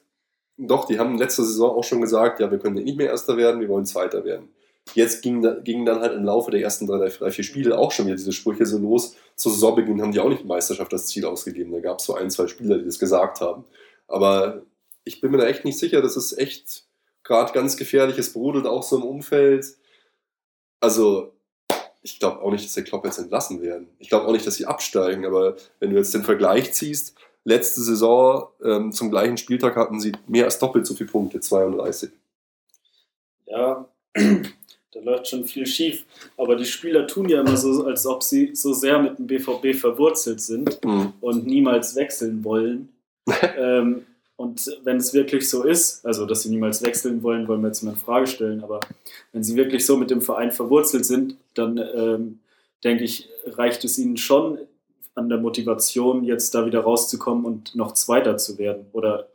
Doch, die haben letzte Saison auch schon gesagt, ja, wir können nicht mehr Erster werden, wir wollen Zweiter werden. Jetzt gingen gingen dann halt im Laufe der ersten drei, drei, vier Spiele auch schon wieder diese Sprüche so los. Zu Saisonbeginn haben die auch nicht Meisterschaft als Ziel ausgegeben. Da gab es so ein, zwei Spieler, die das gesagt haben. Aber ich bin mir da echt nicht sicher. Das ist echt gerade ganz gefährlich. Es brodelt auch so im Umfeld. Also, ich glaube auch nicht, dass der Klopp jetzt entlassen werden. Ich glaube auch nicht, dass sie absteigen. Aber wenn du jetzt den Vergleich ziehst, letzte Saison ähm, zum gleichen Spieltag hatten sie mehr als doppelt so viele Punkte, 32. Ja, da läuft schon viel schief. Aber die Spieler tun ja immer so, als ob sie so sehr mit dem BVB verwurzelt sind Mhm. und niemals wechseln wollen. <laughs> ähm, und wenn es wirklich so ist, also dass sie niemals wechseln wollen, wollen wir jetzt mal in Frage stellen, aber wenn sie wirklich so mit dem Verein verwurzelt sind, dann ähm, denke ich, reicht es ihnen schon an der Motivation, jetzt da wieder rauszukommen und noch Zweiter zu werden. Oder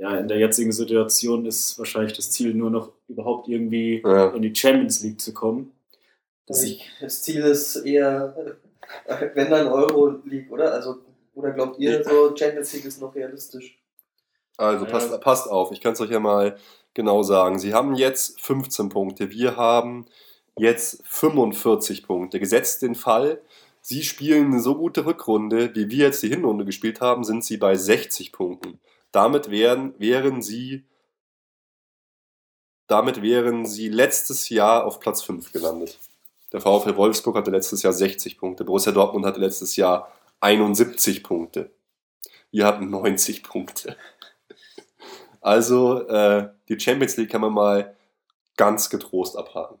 ja, in der jetzigen Situation ist wahrscheinlich das Ziel nur noch überhaupt irgendwie Ja. in die Champions League zu kommen. Also ich, das Ziel ist eher, <laughs> wenn dann Euro League, oder? Also, oder glaubt ihr, so Champions League ist noch realistisch? Also Ja. passt, passt auf, ich kann es euch ja mal genau sagen. Sie haben jetzt 15 Punkte, wir haben jetzt 45 Punkte. Gesetzt den Fall, Sie spielen eine so gute Rückrunde, wie wir jetzt die Hinrunde gespielt haben, sind Sie bei 60 Punkten. Damit wären, wären Sie damit wären Sie letztes Jahr auf Platz 5 gelandet. Der VfL Wolfsburg hatte letztes Jahr 60 Punkte, Borussia Dortmund hatte letztes Jahr 71 Punkte. Wir hatten 90 Punkte. Also äh, die Champions League kann man mal ganz getrost abhaken.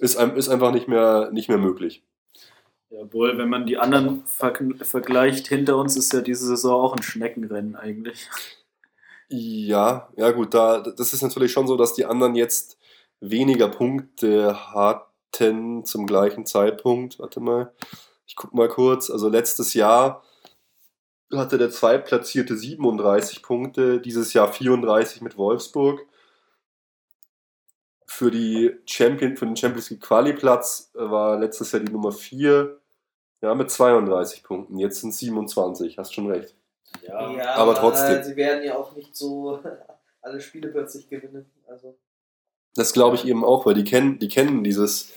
Ist, ist einfach nicht mehr, nicht mehr möglich. Jawohl, wenn man die anderen ver vergleicht, hinter uns ist ja diese Saison auch ein Schneckenrennen eigentlich. Ja, ja gut, da, das ist natürlich schon so, dass die anderen jetzt weniger Punkte hatten zum gleichen Zeitpunkt. Warte mal, ich guck mal kurz. Also letztes Jahr hatte der Zweitplatzierte 37 Punkte, dieses Jahr 34 mit Wolfsburg. Für, die Champion, für den Champions League Quali-Platz äh, war letztes Jahr die Nummer 4 ja, mit 32 Punkten. Jetzt sind 27, hast schon recht. Ja, aber trotzdem. Sie werden ja auch nicht so <laughs> alle Spiele plötzlich gewinnen. Also, Das glaube ich eben auch, weil die kennen, die kennen dieses,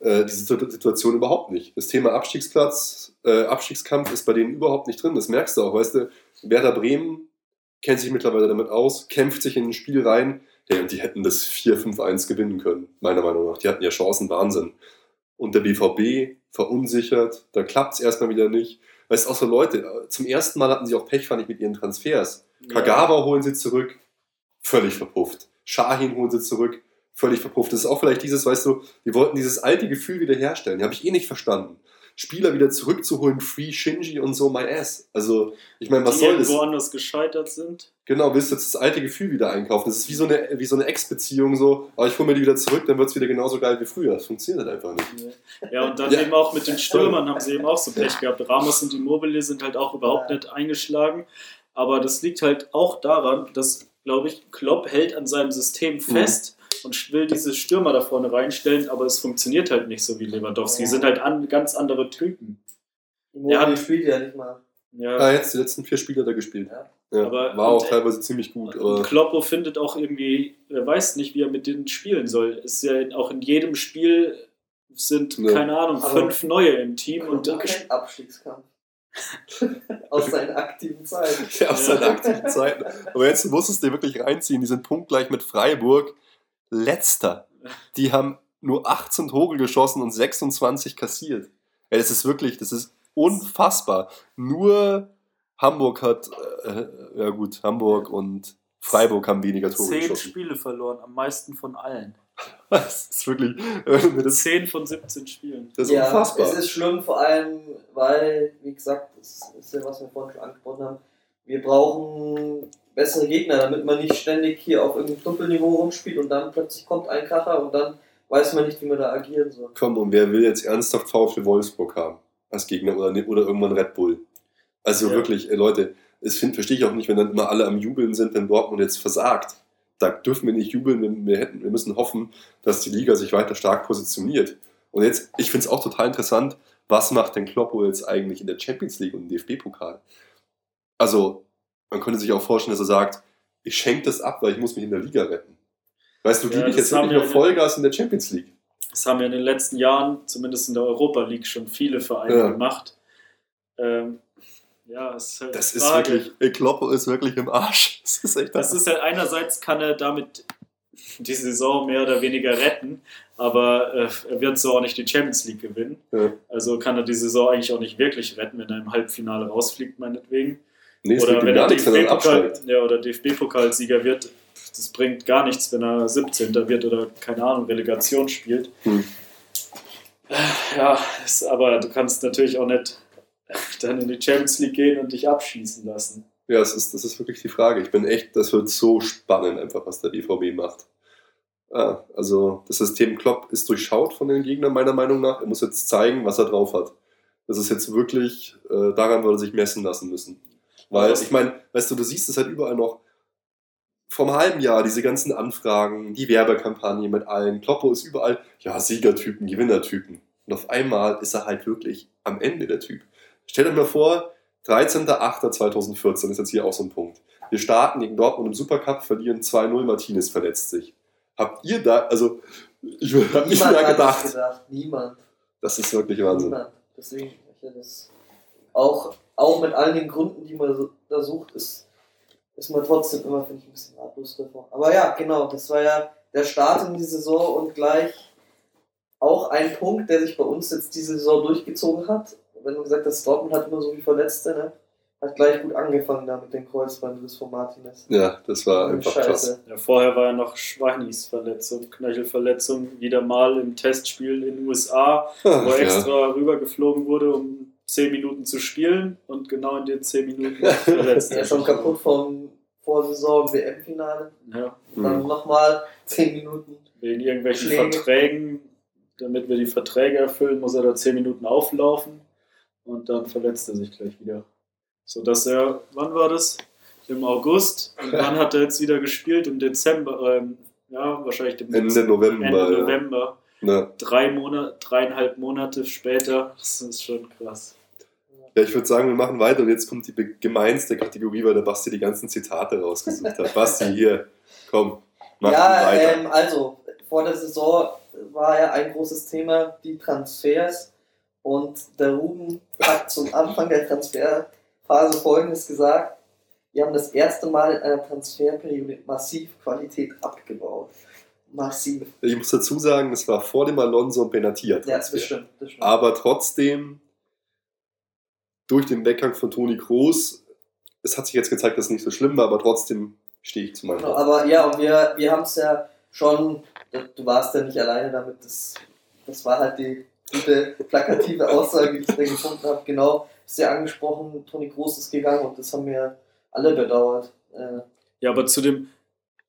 äh, diese Situ- Situation überhaupt nicht. Das Thema Abstiegsplatz, äh, Abstiegskampf ist bei denen überhaupt nicht drin. Das merkst du auch, weißt du. Werder Bremen kennt sich mittlerweile damit aus, kämpft sich in ein Spiel rein. Ja, und die hätten das 4-5-1 gewinnen können, meiner Meinung nach. Die hatten ja Chancen, Wahnsinn. Und der BVB verunsichert, da klappt es erstmal wieder nicht. Weißt du, auch so Leute, äh, zum ersten Mal hatten sie auch Pech, fand ich, mit ihren Transfers. Kagawa holen sie zurück, völlig verpufft. Shahin holen sie zurück, völlig verpufft. Das ist auch vielleicht dieses, weißt du, die wollten dieses alte Gefühl wieder herstellen. Die habe ich eh nicht verstanden. Spieler wieder zurückzuholen, Free Shinji und so, my ass. Also, ich meine, was die soll das? irgendwo anders gescheitert sind. Genau, willst du jetzt das alte Gefühl wieder einkaufen? Das ist wie so eine, wie so eine Ex-Beziehung, so, aber ich hole mir die wieder zurück, dann wird es wieder genauso geil wie früher. Das funktioniert halt einfach nicht. Ja, und dann Ja. eben auch mit den Stürmern haben sie eben auch so Pech gehabt. Ramos und Immobile sind halt auch überhaupt nicht eingeschlagen. Aber das liegt halt auch daran, dass, glaube ich, Klopp hält an seinem System fest und will diese Stürmer da vorne reinstellen, aber es funktioniert halt nicht so wie Lewandowski. Ja. Die sind halt an, ganz andere Typen. Ja. spielt ja nicht mal. Ja. Ah, jetzt die letzten vier Spiele hat er gespielt. Ja. Ja, Aber- war auch teilweise ziemlich gut. Und Aber Kloppo findet auch irgendwie, er weiß nicht, wie er mit denen spielen soll. Es ist ja auch in jedem Spiel sind, Ja. keine Ahnung, Aber- fünf neue im Team und Und kein Abstiegskampf. <laughs> Aus seiner aktiven Zeit. Ja, aus seiner aktiven Zeit. Aber jetzt musst du es dir wirklich reinziehen. Die sind punktgleich mit Freiburg. Letzter. Die haben nur 18 Tore geschossen und 26 kassiert. Ja, das ist wirklich, das ist unfassbar. Nur Hamburg hat, äh, ja gut, Hamburg und Freiburg haben weniger Tore zehn geschossen. Spiele verloren, am meisten von allen. <laughs> Das ist wirklich, das, Zehn von 17 Spielen. das ist ja, unfassbar. es ist schlimm, vor allem, weil, wie gesagt, das ist ja, was wir vorhin schon angesprochen haben, wir brauchen bessere Gegner, damit man nicht ständig hier auf irgendeinem Doppelniveau rumspielt und dann plötzlich kommt ein Kracher und dann weiß man nicht, wie man da agieren soll. Komm, und wer will jetzt ernsthaft VfL Wolfsburg haben als Gegner oder, oder irgendwann Red Bull? Also Ja. wirklich, ey, Leute, das verstehe ich auch nicht, wenn dann immer alle am Jubeln sind, wenn Dortmund jetzt versagt. Da dürfen wir nicht jubeln, wir, wir, hätten, wir müssen hoffen, dass die Liga sich weiter stark positioniert. Und jetzt, ich finde es auch total interessant, was macht denn Kloppo jetzt eigentlich in der Champions League und im DFB-Pokal? Also, man könnte sich auch vorstellen, dass er sagt, ich schenke das ab, weil ich muss mich in der Liga retten. Weißt du, Ja, gebe ich jetzt haben wirklich wir noch Vollgas in der Champions League? Das haben ja in den letzten Jahren, zumindest in der Europa League, schon viele Vereine Ja. gemacht. Ähm, ja, es ist halt Das ist wirklich, Kloppo ist wirklich im Arsch. <laughs> Das ist echt Das ist halt einerseits kann er damit <laughs> die Saison mehr oder weniger retten, aber äh, er wird so auch nicht die Champions League gewinnen. Ja. Also kann er die Saison eigentlich auch nicht wirklich retten, wenn er im Halbfinale rausfliegt, meinetwegen. Nee, Oder wenn er nichts, wenn er DFB-Pokal absteigt. ja, oder DFB-Pokalsieger wird. Das bringt gar nichts, wenn er 17. wird oder keine Ahnung, Relegation spielt. Hm. Ja, ist, aber du kannst natürlich auch nicht dann in die Champions League gehen und dich abschießen lassen. Ja, das ist, das ist wirklich die Frage. Ich bin echt, das wird so spannend einfach, was der BVB macht. Ah, also das System Klopp ist durchschaut von den Gegnern meiner Meinung nach. Er muss jetzt zeigen, was er drauf hat. Das ist jetzt wirklich, äh, daran würde er sich messen lassen müssen. Weil, ich meine, weißt du, du siehst es halt überall noch, vom halben Jahr diese ganzen Anfragen, die Werbekampagne mit allen, Kloppo ist überall, ja, Siegertypen, Gewinnertypen. Und auf einmal ist er halt wirklich am Ende der Typ. Stellt euch mal vor, 13.08.2014 ist jetzt hier auch so ein Punkt. Wir starten gegen Dortmund im Supercup, verlieren 2-0, Martinez verletzt sich. Habt ihr da, also ich habe nicht mehr gedacht. gedacht. Niemand. Das ist wirklich Wahnsinn. Niemand. Deswegen, ich das auch, auch mit all den Gründen, die man so, da sucht, ist, ist man trotzdem immer, finde ich, ein bisschen ratlos davor. Aber ja, genau, das war ja der Start in die Saison und gleich auch ein Punkt, der sich bei uns jetzt diese Saison durchgezogen hat. Wenn du gesagt hast, Dortmund hat immer so viele Verletzte, ne? Hat gleich gut angefangen da mit den Kreuzbandriss von Martinez. Ja, das war einfach krass. Ja, vorher war ja noch Schweinis Verletzung, Knöchelverletzung, wieder mal im Testspiel in den USA, wo Ach, er ja. extra rübergeflogen wurde, um 10 Minuten zu spielen und genau in den 10 Minuten <laughs> verletzt. Er ist schon kaputt vom Vorsaison WM-Finale. Ja, Dann Mhm. nochmal 10 Minuten. wegen irgendwelchen Schläge. Verträgen, damit wir die Verträge erfüllen, muss er da 10 Minuten auflaufen und dann verletzt er sich gleich wieder. So dass er, wann war das? Im August. Und wann hat er jetzt wieder gespielt? Im Dezember, ähm, ja, wahrscheinlich im Ende November. Ende. November. Ja. Drei Monate, dreieinhalb Monate später. Das ist schon krass. Ja, ich würde sagen, wir machen weiter und jetzt kommt die gemeinste Kategorie, weil der Basti die ganzen Zitate rausgesucht hat. Basti, hier, komm, mach ja, weiter. ähm, also vor der Saison war ja ein großes Thema die Transfers und der Ruben hat zum Anfang der Transferphase folgendes gesagt: Wir haben das erste Mal in einer Transferperiode massiv Qualität abgebaut. Massiv. ich muss dazu sagen, es war vor dem Alonso und Benatia Ja, das stimmt. Das stimmt. Aber trotzdem, durch den Weggang von Toni Kroos, es hat sich jetzt gezeigt, dass es nicht so schlimm war, aber trotzdem stehe ich zu meinem Genau, aber ja, und wir, wir haben es ja schon, du warst ja nicht alleine damit, das, das war halt die gute plakative Aussage, die ich da gefunden habe. Genau, ist ja angesprochen, Toni Groß ist gegangen und das haben wir alle bedauert. Äh, Ja, aber zu dem,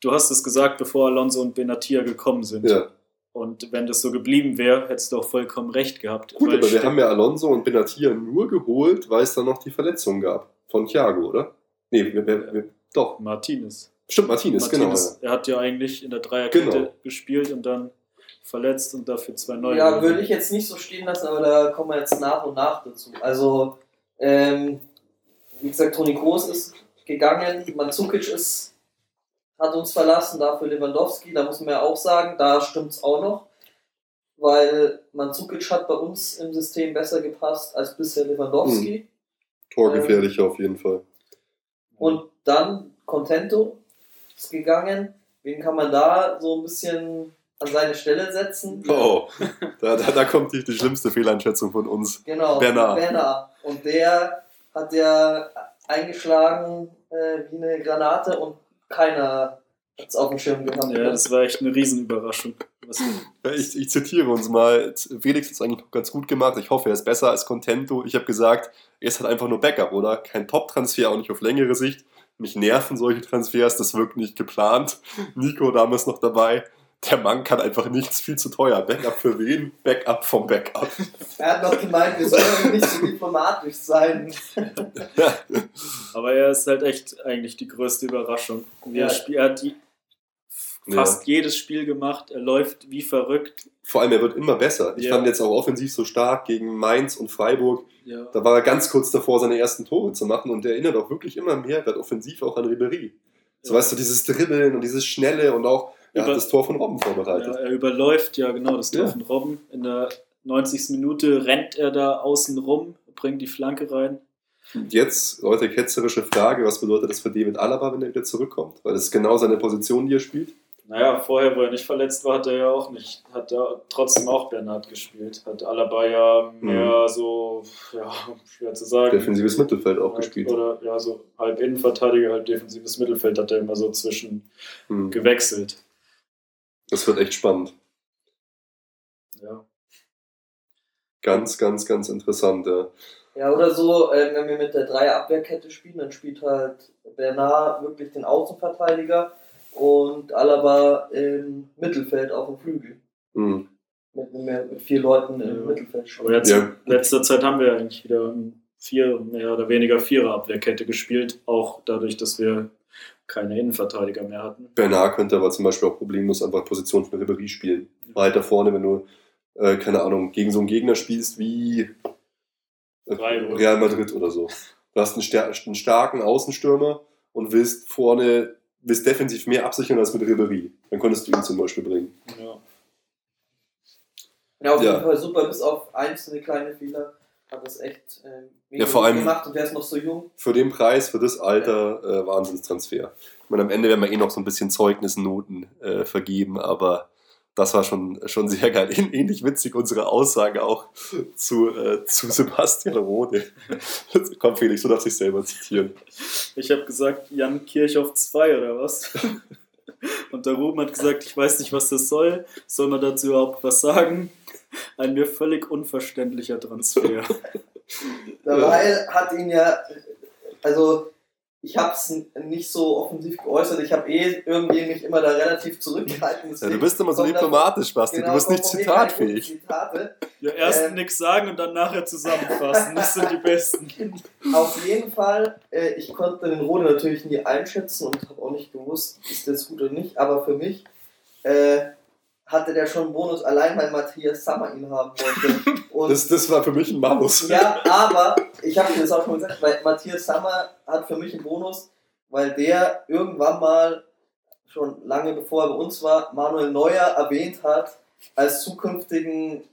du hast es gesagt, bevor Alonso und Benatia gekommen sind. Ja. Und wenn das so geblieben wäre, hättest du auch vollkommen recht gehabt. Gut, Weil aber wir haben ja Alonso und Benatia nur geholt, weil es dann noch die Verletzung gab. Von Thiago, oder? Nee, wir, wir, wir, doch. Martinez. Stimmt, Martinez, genau. Martinez, er hat ja eigentlich in der Dreierkette Genau. gespielt und dann verletzt und dafür zwei neue. ja, würde ich jetzt nicht so stehen lassen, aber da kommen wir jetzt nach und nach dazu. Also, ähm, wie gesagt, Toni Groß ist gegangen, Mandzukic ist, hat uns verlassen, dafür Lewandowski, da muss man ja auch sagen, da stimmt es auch noch, weil Mandzukic hat bei uns im System besser gepasst als bisher Lewandowski. Torgefährlicher auf jeden Fall. Und dann Contento ist gegangen. Wen kann man da so ein bisschen an seine Stelle setzen? Oh, da, da, da kommt die, die schlimmste Fehleinschätzung von uns. Genau, Bernard. Bernard. Und der hat ja eingeschlagen äh, wie eine Granate und keiner hat es auf dem Schirm gehabt. Ja, das war echt eine Riesenüberraschung. Ich, ich zitiere uns mal. Felix hat es eigentlich noch ganz gut gemacht. Ich hoffe, er ist besser als Contento. Ich habe gesagt, er ist halt einfach nur Backup, oder? Kein Top-Transfer, auch nicht auf längere Sicht. Mich nerven solche Transfers, das wirkt nicht geplant. Nico damals noch dabei. Der Mann kann einfach nichts, viel zu teuer. Backup für wen? Backup vom Backup. Er hat noch gemeint, wir sollen nicht so diplomatisch sein. aber er ist halt echt eigentlich die größte Überraschung. Ja. er, er hat die, fast jedes Spiel gemacht. Er läuft wie verrückt. Vor allem, er wird immer besser. Ich Ja. fand jetzt auch offensiv so stark gegen Mainz und Freiburg. Ja. Da war er ganz kurz davor, seine ersten Tore zu machen und der erinnert auch wirklich immer mehr, gerade offensiv auch an Ribéry. So Ja. weißt du, dieses Dribbeln und dieses Schnelle und auch er hat Über- das Tor von Robben vorbereitet. Ja, er überläuft ja genau das Tor Ja. von Robben. In der 90. Minute rennt er da außen rum, bringt die Flanke rein. Und jetzt, Leute, ketzerische Frage, was bedeutet das für David Alaba, wenn er wieder zurückkommt? Weil das ist genau seine Position, die er spielt. Naja, vorher, wo er nicht verletzt war, hat er ja auch nicht, hat er trotzdem auch Bernhard gespielt. Hat Alaba ja mehr so, ja, schwer zu sagen. Defensives Mittelfeld auch Halb- gespielt. Oder ja, so halb Innenverteidiger, halb defensives Mittelfeld hat er immer so zwischen Hm. gewechselt. Das wird echt spannend. Ja. Ganz, ganz, ganz interessant. Ja. Ja, oder so, äh, wenn wir mit der Dreierabwehrkette spielen, dann spielt halt Bernard wirklich den Außenverteidiger und Alaba im Mittelfeld auf dem Flügel. Hm. Mit, mit, mit vier Leuten im Ja. Mittelfeld. Aber jetzt Ja. in letzter Zeit haben wir eigentlich wieder vier, mehr oder weniger Vierer-Abwehrkette gespielt, auch dadurch, dass wir keine Innenverteidiger mehr hatten. Bernard könnte aber zum Beispiel auch problemlos einfach Position von Ribéry spielen. Weiter vorne, wenn du, äh, keine Ahnung, gegen so einen Gegner spielst wie äh. Real Madrid oder so. Du hast einen, star einen starken Außenstürmer und willst vorne, willst defensiv mehr absichern als mit Ribéry. Dann konntest du ihn zum Beispiel bringen. Ja. Ja, auf Ja. jeden Fall super, bis auf einzelne kleine Fehler hat das echt äh, mega Ja, vor allem- gemacht und der ist noch so jung. Für den Preis, für das Alter, äh, Wahnsinnstransfer. Ich meine, am Ende werden wir eh noch so ein bisschen Zeugnisnoten äh, vergeben, aber das war schon, schon sehr geil. Ähn- <laughs> Ähnlich witzig unsere Aussage auch zu, äh, zu Sebastian Rode. Komm, Felix, du darfst dich selber zitieren. Ich habe gesagt, Jan Kirchhoff 2 oder was? <laughs> Und der Ruben hat gesagt, ich weiß nicht, was das soll. Soll man dazu überhaupt was sagen? Ein mir völlig unverständlicher Transfer. <laughs> Dabei hat ihn ja, also ich habe es nicht so offensiv geäußert, ich habe eh irgendwie mich immer da relativ zurückgehalten. Ja, du bist immer so diplomatisch, Basti. genau, du bist nicht zitatfähig. Zitate. Ja, erst Ähm. nichts sagen und dann nachher zusammenfassen. Das sind die besten. <laughs> Auf jeden Fall, äh, ich konnte den Rode natürlich nie einschätzen und habe auch nicht gewusst, ist das gut oder nicht, aber für mich äh, hatte der schon einen Bonus, allein weil Matthias Sammer ihn haben wollte. <laughs> Und Das, das war für mich ein Manus. Ja, aber ich habe dir das auch schon gesagt, weil Matthias Sammer hat für mich einen Bonus, weil der irgendwann mal, schon lange bevor er bei uns war, Manuel Neuer erwähnt hat als zukünftigen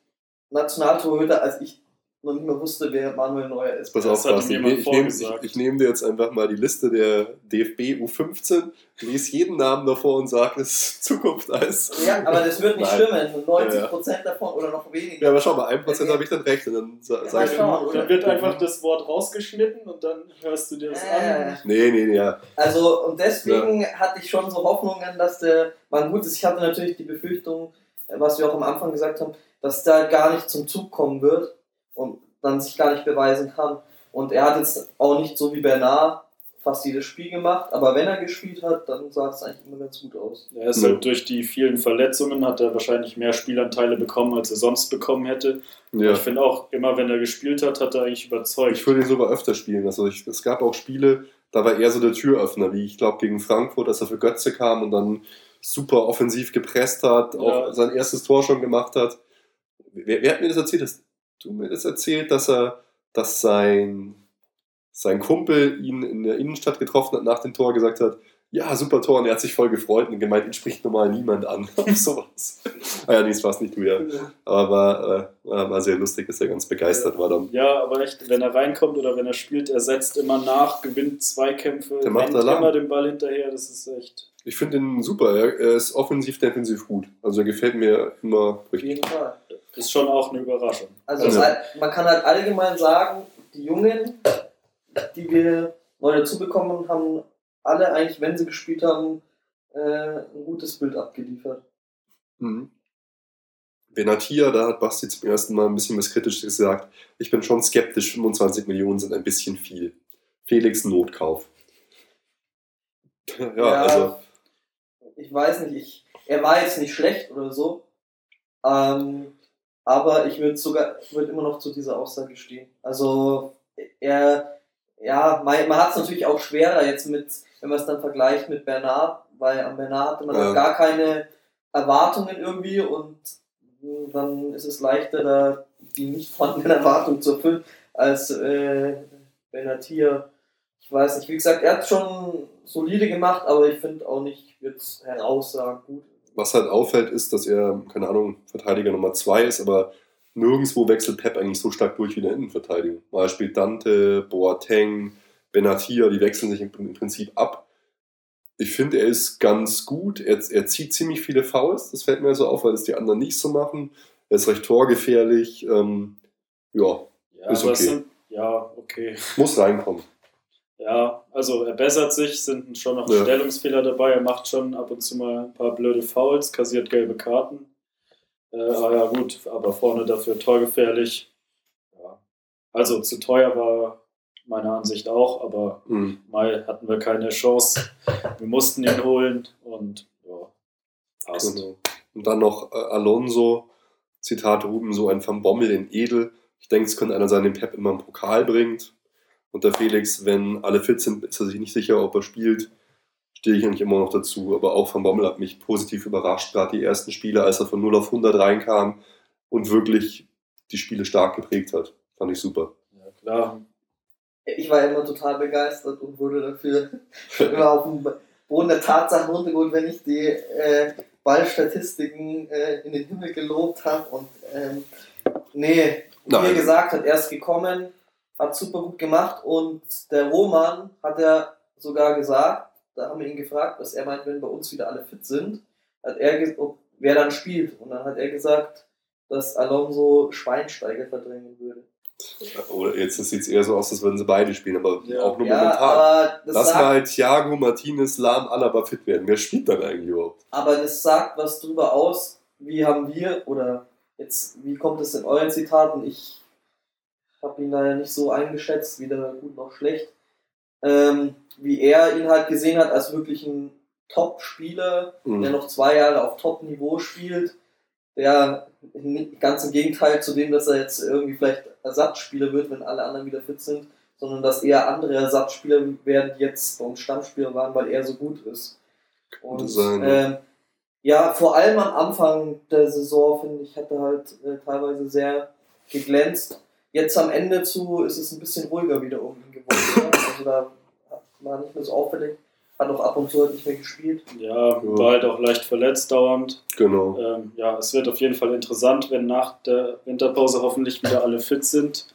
Nationaltorhüter, als ich noch nicht mehr wusste, wer Manuel Neuer ist. Pass Das auf, Basti. Ich, nehme nehme dir jetzt einfach mal die Liste der DFB U15, lese jeden Namen davor und sage es Zukunft als. Ja, aber das wird nicht Nein. stimmen. 90% davon oder noch weniger. Ja, aber schau mal, 1% habe ich dann recht. Und dann sa- Ja, sag ich. mal schauen. Dann wird einfach das Wort rausgeschnitten und dann hörst du dir das Äh, an. Nee, nee, nee, ja. Also, und deswegen hatte ich schon so Hoffnungen, dass der, man gut ist, ich hatte natürlich die Befürchtung, was wir auch am Anfang gesagt haben, dass der gar nicht zum Zug kommen wird und dann sich gar nicht beweisen kann. Und er hat jetzt auch nicht so wie Bernard fast jedes Spiel gemacht, aber wenn er gespielt hat, dann sah es eigentlich immer ganz gut aus. Er ist Ja. halt durch die vielen Verletzungen hat er wahrscheinlich mehr Spielanteile bekommen, als er sonst bekommen hätte. ja. Ich finde auch, immer wenn er gespielt hat, hat er eigentlich überzeugt. Ich würde ihn sogar öfter spielen. Also ich, es gab auch Spiele, da war er so der Türöffner, wie ich glaube gegen Frankfurt, dass er für Götze kam und dann super offensiv gepresst hat, auch Ja. sein erstes Tor schon gemacht hat. Wer, wer hat mir das erzählt? Hast du mir das erzählt, dass er, dass sein, sein Kumpel ihn in der Innenstadt getroffen hat, nach dem Tor gesagt hat, ja, super Tor, und er hat sich voll gefreut und gemeint, ihn spricht normal niemand an. <laughs> Auf sowas. ah ja, nee, das war es nicht du, ja. Aber war, äh, war, sehr lustig, dass er ganz begeistert war dann. Ja, aber echt, wenn er reinkommt oder wenn er spielt, er setzt immer nach, gewinnt Zweikämpfe, Der macht rennt immer den Ball hinterher. Das ist echt. Ich finde ihn super. Er, ist offensiv, defensiv gut. Also er gefällt mir immer Auf richtig. jeden Fall. Ist schon auch eine Überraschung. Also Also- halt, man kann halt allgemein sagen, die Jungen, die wir neu dazu bekommen, haben alle eigentlich, wenn sie gespielt haben, äh, ein gutes Bild abgeliefert. Mhm. Benatia, da hat Basti zum ersten Mal ein bisschen was Kritisches gesagt. Ich bin schon skeptisch, 25 Millionen sind ein bisschen viel. Felix Notkauf. Ja, also Ich weiß nicht, ich, er war jetzt nicht schlecht oder so, ähm, aber ich würde sogar, ich würde immer noch zu dieser Aussage stehen. Also er, ja, man, man hat es natürlich auch schwerer jetzt mit, wenn man es dann vergleicht mit Bernard, weil an Bernard hatte man Ja. gar keine Erwartungen irgendwie und dann ist es leichter, da die nicht vorhandenen Erwartungen zu erfüllen, als äh, Benatia. Ich weiß nicht, wie gesagt, er hat schon solide gemacht, aber ich finde auch nicht jetzt herausragend gut. Was halt auffällt, ist, dass er, keine Ahnung, Verteidiger Nummer 2 ist, aber nirgendwo wechselt Pep eigentlich so stark durch wie in der Innenverteidigung. Mal spielt Dante, Boateng, Benatia, die wechseln sich im, Prinzip ab. Ich finde, er ist ganz gut. Er, er zieht ziemlich viele Fouls. Das fällt mir so auf, weil das die anderen nicht so machen. Er ist recht torgefährlich. Ähm, ja, Ja, Ist okay. sind, ja, okay. muss reinkommen. Ja, also er bessert sich, sind schon noch Ja. Stellungsfehler dabei, er macht schon ab und zu mal ein paar blöde Fouls, kassiert gelbe Karten. Äh, aber ja, gut, aber vorne dafür torgefährlich. Ja. Also zu teuer war meine Ansicht auch, aber Mhm. mal hatten wir keine Chance. Wir mussten ihn holen und ja, passt. Genau. Und dann noch äh, Alonso, Zitat Ruben, so ein Van Bommel in Edel. Ich denke, es könnte einer sein, den Pep immer einen Pokal bringt. Und der Felix, wenn alle fit sind, ist er sich nicht sicher, ob er spielt. stehe ich eigentlich immer noch dazu. Aber auch Van Bommel hat mich positiv überrascht, gerade die ersten Spiele, als er von 0 auf 100 reinkam und wirklich die Spiele stark geprägt hat. Fand ich super. Ja, klar. Ich war immer total begeistert und wurde dafür <laughs> immer auf dem Boden der Tatsachen runtergeholt, wenn ich die äh, Ballstatistiken äh, in den Himmel gelobt habe. Und ähm, nee, wie er gesagt hat, er ist gekommen, hat super gut gemacht und der Roman hat er sogar gesagt, da haben wir ihn gefragt, was er meint, wenn bei uns wieder alle fit sind, hat er ob, wer dann spielt. Und dann hat er gesagt, dass Alonso Schweinsteiger verdrängen würde. Oder jetzt sieht es eher so aus, als würden sie beide spielen, aber Ja. auch nur Ja, momentan. aber das, Lass sagt, mal Thiago, Martinez, Lahm, Alaba fit werden. Wer spielt dann eigentlich überhaupt? aber das sagt was drüber aus, wie haben wir, oder jetzt, wie kommt es in euren Zitaten? Ich habe ihn leider nicht so eingeschätzt, weder gut noch schlecht, ähm, wie er ihn halt gesehen hat als wirklich ein Top-Spieler, der Mhm. noch zwei Jahre auf Top-Niveau spielt, der nicht- ganz im Gegenteil zu dem, dass er jetzt irgendwie vielleicht Ersatzspieler wird, wenn alle anderen wieder fit sind, sondern dass eher andere Ersatzspieler werden, die jetzt bei uns Stammspieler waren, weil er so gut ist. Und sein, ja. ähm, ja, vor allem am Anfang der Saison, finde ich, hat er halt äh, teilweise sehr geglänzt. Jetzt am Ende zu ist es ein bisschen ruhiger wieder um ihn geworden. Ja? Also da war nicht mehr so auffällig. Hat auch ab und zu halt nicht mehr gespielt. Ja, war halt auch leicht verletzt dauernd. Genau. Ähm, ja, es wird auf jeden Fall interessant, wenn nach der Winterpause hoffentlich wieder alle fit sind.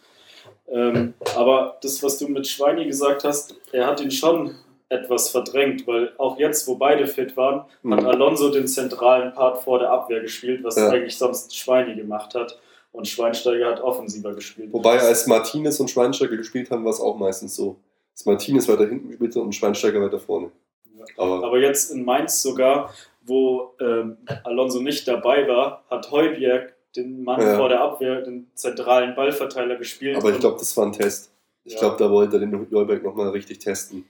Ähm, aber das, was du mit Schweini gesagt hast, er hat ihn schon etwas verdrängt, weil auch jetzt, wo beide fit waren, hat Mhm. Alonso den zentralen Part vor der Abwehr gespielt, was Ja. eigentlich sonst Schweini gemacht hat. Und Schweinsteiger hat offensiver gespielt. Wobei, als Martinez und Schweinsteiger gespielt haben, war es auch meistens so. Dass Martinez weiter hinten spielte und Schweinsteiger weiter vorne. Ja. Aber Aber jetzt in Mainz sogar, wo ähm, Alonso nicht dabei war, hat Heubier den Mann Ja. vor der Abwehr, den zentralen Ballverteiler gespielt. Aber ich glaube, das war ein Test. Ich Ja. glaube, da wollte er den Neuberg nochmal richtig testen.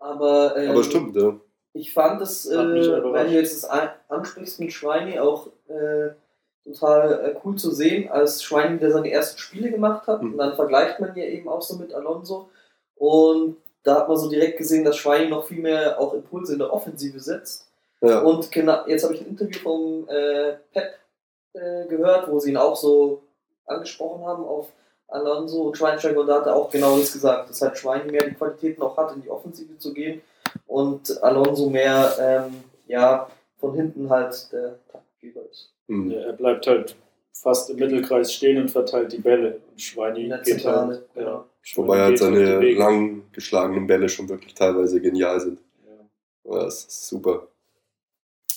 Aber, ähm, Aber stimmt, ja. Ich fand es, äh, wenn du jetzt das ansprichst mit Schweini, auch äh, total äh, cool zu sehen, als Schweini, der seine ersten Spiele gemacht hat. Mhm. Und dann vergleicht man ja eben auch so mit Alonso. Und da hat man so direkt gesehen, dass Schweini noch viel mehr auch Impulse in der Offensive setzt. ja. Und genau, jetzt habe ich ein Interview vom äh, Pep äh, gehört, wo sie ihn auch so angesprochen haben auf Alonso und Schweinsteiger und da hat er auch genau das gesagt, dass halt Schweini mehr die Qualitäten auch hat, in die Offensive zu gehen und Alonso mehr ähm, ja, von hinten halt der Taktgeber ist. Hm. Ja, er bleibt halt fast im Mittelkreis stehen und verteilt die Bälle. Und Schweini geht halt. genau. Ja, Schweini Wobei halt seine lang geschlagenen Bälle schon wirklich teilweise genial sind. Ja. Ja, das ist super.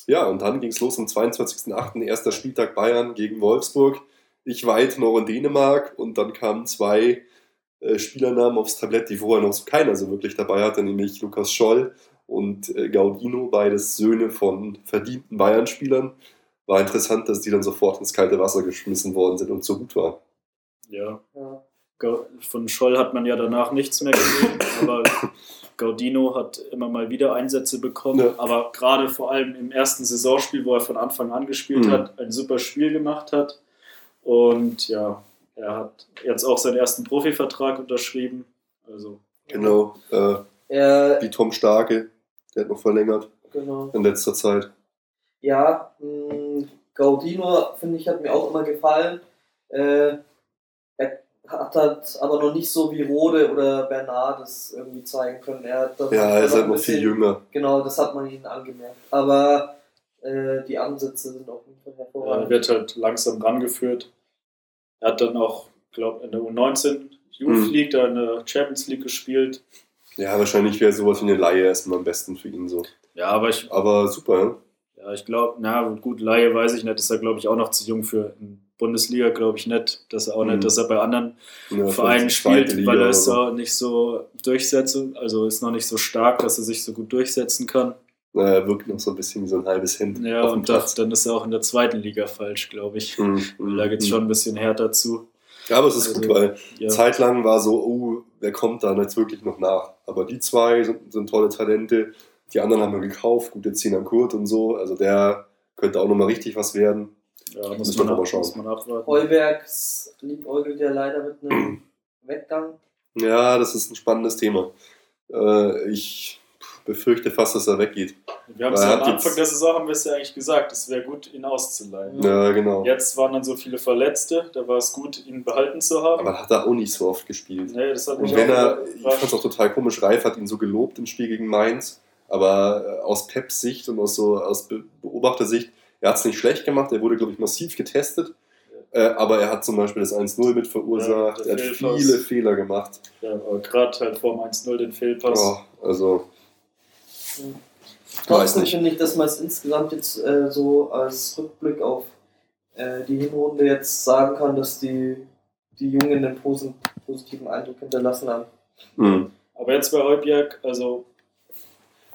Ja, und dann ging es los am 22.08. erster Spieltag Bayern gegen Wolfsburg. Ich weit noch in Dänemark und dann kamen zwei äh, Spielernamen aufs Tablett, die vorher noch so keiner so wirklich dabei hatte, nämlich Lukas Scholl und äh, Gaudino, beides Söhne von verdienten Bayern-Spielern. War interessant, dass die dann sofort ins kalte Wasser geschmissen worden sind und so gut waren. ja. Ja. Von Scholl hat man ja danach nichts mehr gesehen, <laughs> aber Gaudino hat immer mal wieder Einsätze bekommen. Ja. Aber gerade vor allem im ersten Saisonspiel, wo er von Anfang an gespielt Mhm. hat, ein super Spiel gemacht hat. Und ja, er hat jetzt auch seinen ersten Profivertrag unterschrieben. Also Genau, äh, Er, wie Tom Starke, der hat noch verlängert genau. in letzter Zeit. Ja, Gaudino, finde ich, hat mir auch immer gefallen. Äh, er hat halt aber noch nicht so wie Rode oder Bernard das irgendwie zeigen können. Er Ja, er ist halt noch viel jünger. Genau, das hat man ihnen angemerkt. Aber äh, die Ansätze sind auf jeden Fall er hervorragend. wird halt langsam rangeführt. Er hat dann auch, glaube in der U19 Youth Mhm. League, da in der Champions League gespielt. Ja, wahrscheinlich wäre sowas wie eine Laie erstmal am besten für ihn so. Ja, aber ich Aber super, ja? Ich glaube, na gut, Laie weiß ich nicht, ist er glaube ich auch noch zu jung für in Bundesliga, glaube ich nicht, dass er auch Mhm. nicht, dass er bei anderen Ja, Vereinen spielt, Liga weil er ist so. auch nicht so durchsetzen, also ist noch nicht so stark, dass er sich so gut durchsetzen kann. Naja, er wirkt noch so ein bisschen wie so ein halbes Hemd Ja, und das, dann ist er auch in der zweiten Liga falsch, glaube ich. Mhm, Weil da geht es mhm. schon ein bisschen härter zu. Ja, aber es ist Also, gut, weil Ja, zeitlang war so, oh, wer kommt da jetzt wirklich noch nach? Aber die zwei sind, sind tolle Talente. Die anderen haben wir gekauft, gute Sinan Kurt und so. Also der könnte auch nochmal richtig was werden. ja muss, müssen man wir mal ab, schauen. muss man abwarten. Heubergs liebäugelt ja leider mit einem <clears throat> Weggang. Ja, das ist ein spannendes Thema. Äh, ich befürchte fast, dass er weggeht. Wir haben es ja am Anfang der Saison haben wir es ja eigentlich gesagt, es wäre gut, ihn auszuleihen. Ja, genau. Jetzt waren dann so viele Verletzte, da war es gut, ihn behalten zu haben. Aber hat er auch nicht so oft gespielt. nee, das hat mich Und wenn auch er, ich fand es auch total komisch, Reif hat ihn so gelobt im Spiel gegen Mainz, aber äh, aus Peps Sicht und aus, so, aus Be Beobachtersicht, er hat es nicht schlecht gemacht, er wurde, glaube ich, massiv getestet, äh, aber er hat zum Beispiel das 1-0 mit verursacht, Ja, er hat Fehlpass. viele Fehler gemacht. Ja, aber gerade halt vor dem 1-0 den Fehlpass. Oh, also, weiß Trotzdem nicht. finde ich, dass man es insgesamt jetzt äh, so als Rückblick auf äh, die Hinrunde jetzt sagen kann, dass die, die Jungen einen posi- positiven Eindruck hinterlassen haben. mh. Aber jetzt bei Heubjerg, also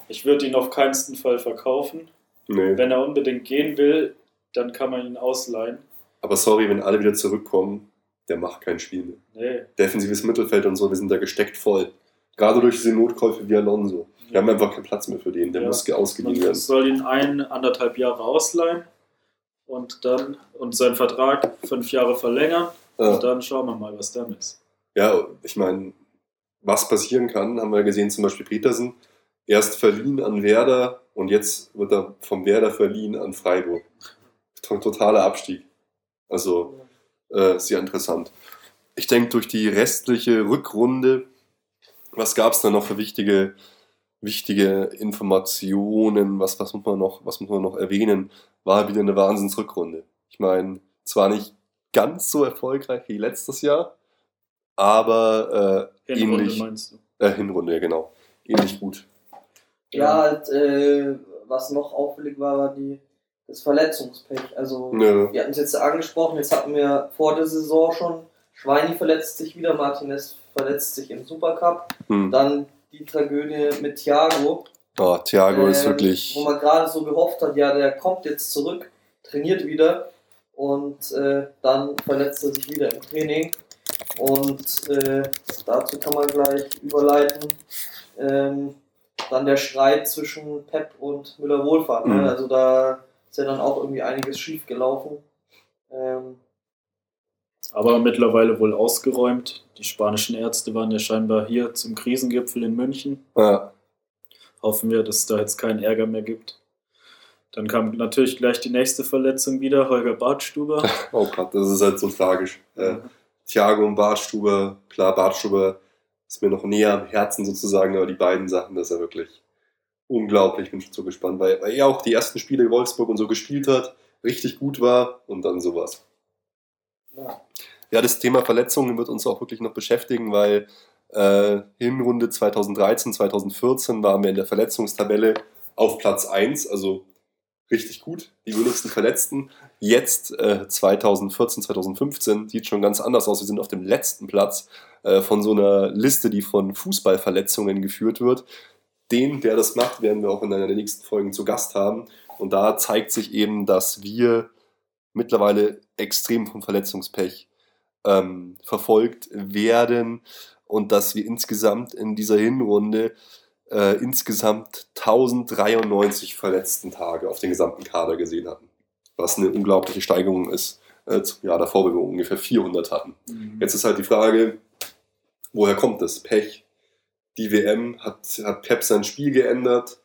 ich würde ihn auf keinen Fall verkaufen. nee. Wenn er unbedingt gehen will, dann kann man ihn ausleihen. Aber sorry, wenn alle wieder zurückkommen, der macht kein Spiel mehr. Nee. Defensives Mittelfeld und so, wir sind da gesteckt voll. Gerade durch diese Notkäufe wie Alonso. Wir haben einfach keinen Platz mehr für den, der Ja. muss ausgeliehen Man werden. soll ihn ein, anderthalb Jahre ausleihen und dann und seinen Vertrag fünf Jahre verlängern. Ja. Und dann schauen wir mal, was dann ist. Ja, ich meine, was passieren kann, haben wir gesehen, zum Beispiel Petersen. Erst verliehen an Werder und jetzt wird er vom Werder verliehen an Freiburg. To- Totaler Abstieg. Also äh, sehr interessant. Ich denke, durch die restliche Rückrunde, was gab es da noch für wichtige, wichtige Informationen? Was, was, muss man noch, was muss man noch erwähnen? War wieder eine Wahnsinnsrückrunde. Ich meine, zwar nicht ganz so erfolgreich wie letztes Jahr, aber äh, Hinrunde ähnlich. meinst du? Äh, Hinrunde, ja, genau. Ähnlich gut. Ja, halt, äh, was noch auffällig war, war die, das Verletzungspech. Also, Ja. wir hatten es jetzt angesprochen, jetzt hatten wir vor der Saison schon, Schweini verletzt sich wieder, Martinez verletzt sich im Supercup, Hm. dann die Tragödie mit Thiago. Oh, Thiago ist Ähm, wirklich. Wo man gerade so gehofft hat, ja, der kommt jetzt zurück, trainiert wieder und äh, dann verletzt er sich wieder im Training. Und äh, dazu kann man gleich überleiten. Ähm, dann der Streit zwischen Pep und Müller-Wohlfahrt. Mhm. Ne? Also da ist ja dann auch irgendwie einiges schief gelaufen. Ähm, Aber mittlerweile wohl ausgeräumt. Die spanischen Ärzte waren ja scheinbar hier zum Krisengipfel in München. Ja, Hoffen wir, dass es da jetzt keinen Ärger mehr gibt. Dann kam natürlich gleich die nächste Verletzung wieder, Holger Bartstuber. <laughs> oh Gott, das ist halt so tragisch. Äh, Thiago und Bartstuber, klar, Bartstuber ist mir noch näher am Herzen sozusagen, aber die beiden Sachen, das ist ja wirklich unglaublich. Bin schon so gespannt, weil, weil er auch die ersten Spiele Wolfsburg und so gespielt hat, richtig gut war und dann sowas. ja. Ja, das Thema Verletzungen wird uns auch wirklich noch beschäftigen, weil äh, Hinrunde 2013, 2014 waren wir in der Verletzungstabelle auf Platz 1, also richtig gut, die wenigsten Verletzten. Jetzt äh, 2014, 2015 sieht schon ganz anders aus. Wir sind auf dem letzten Platz äh, von so einer Liste, die von Fußballverletzungen geführt wird. Den, der das macht, werden wir auch in einer der nächsten Folgen zu Gast haben. Und da zeigt sich eben, dass wir mittlerweile extrem vom Verletzungspech ähm, verfolgt werden und dass wir insgesamt in dieser Hinrunde äh, insgesamt 1093 verletzten Tage auf den gesamten Kader gesehen hatten. Was eine unglaubliche Steigerung ist äh, zum Jahr davor, wo wir ungefähr 400 hatten. Mhm. Jetzt ist halt die Frage, woher kommt das? Pech. Die WM hat, hat Pep sein Spiel geändert,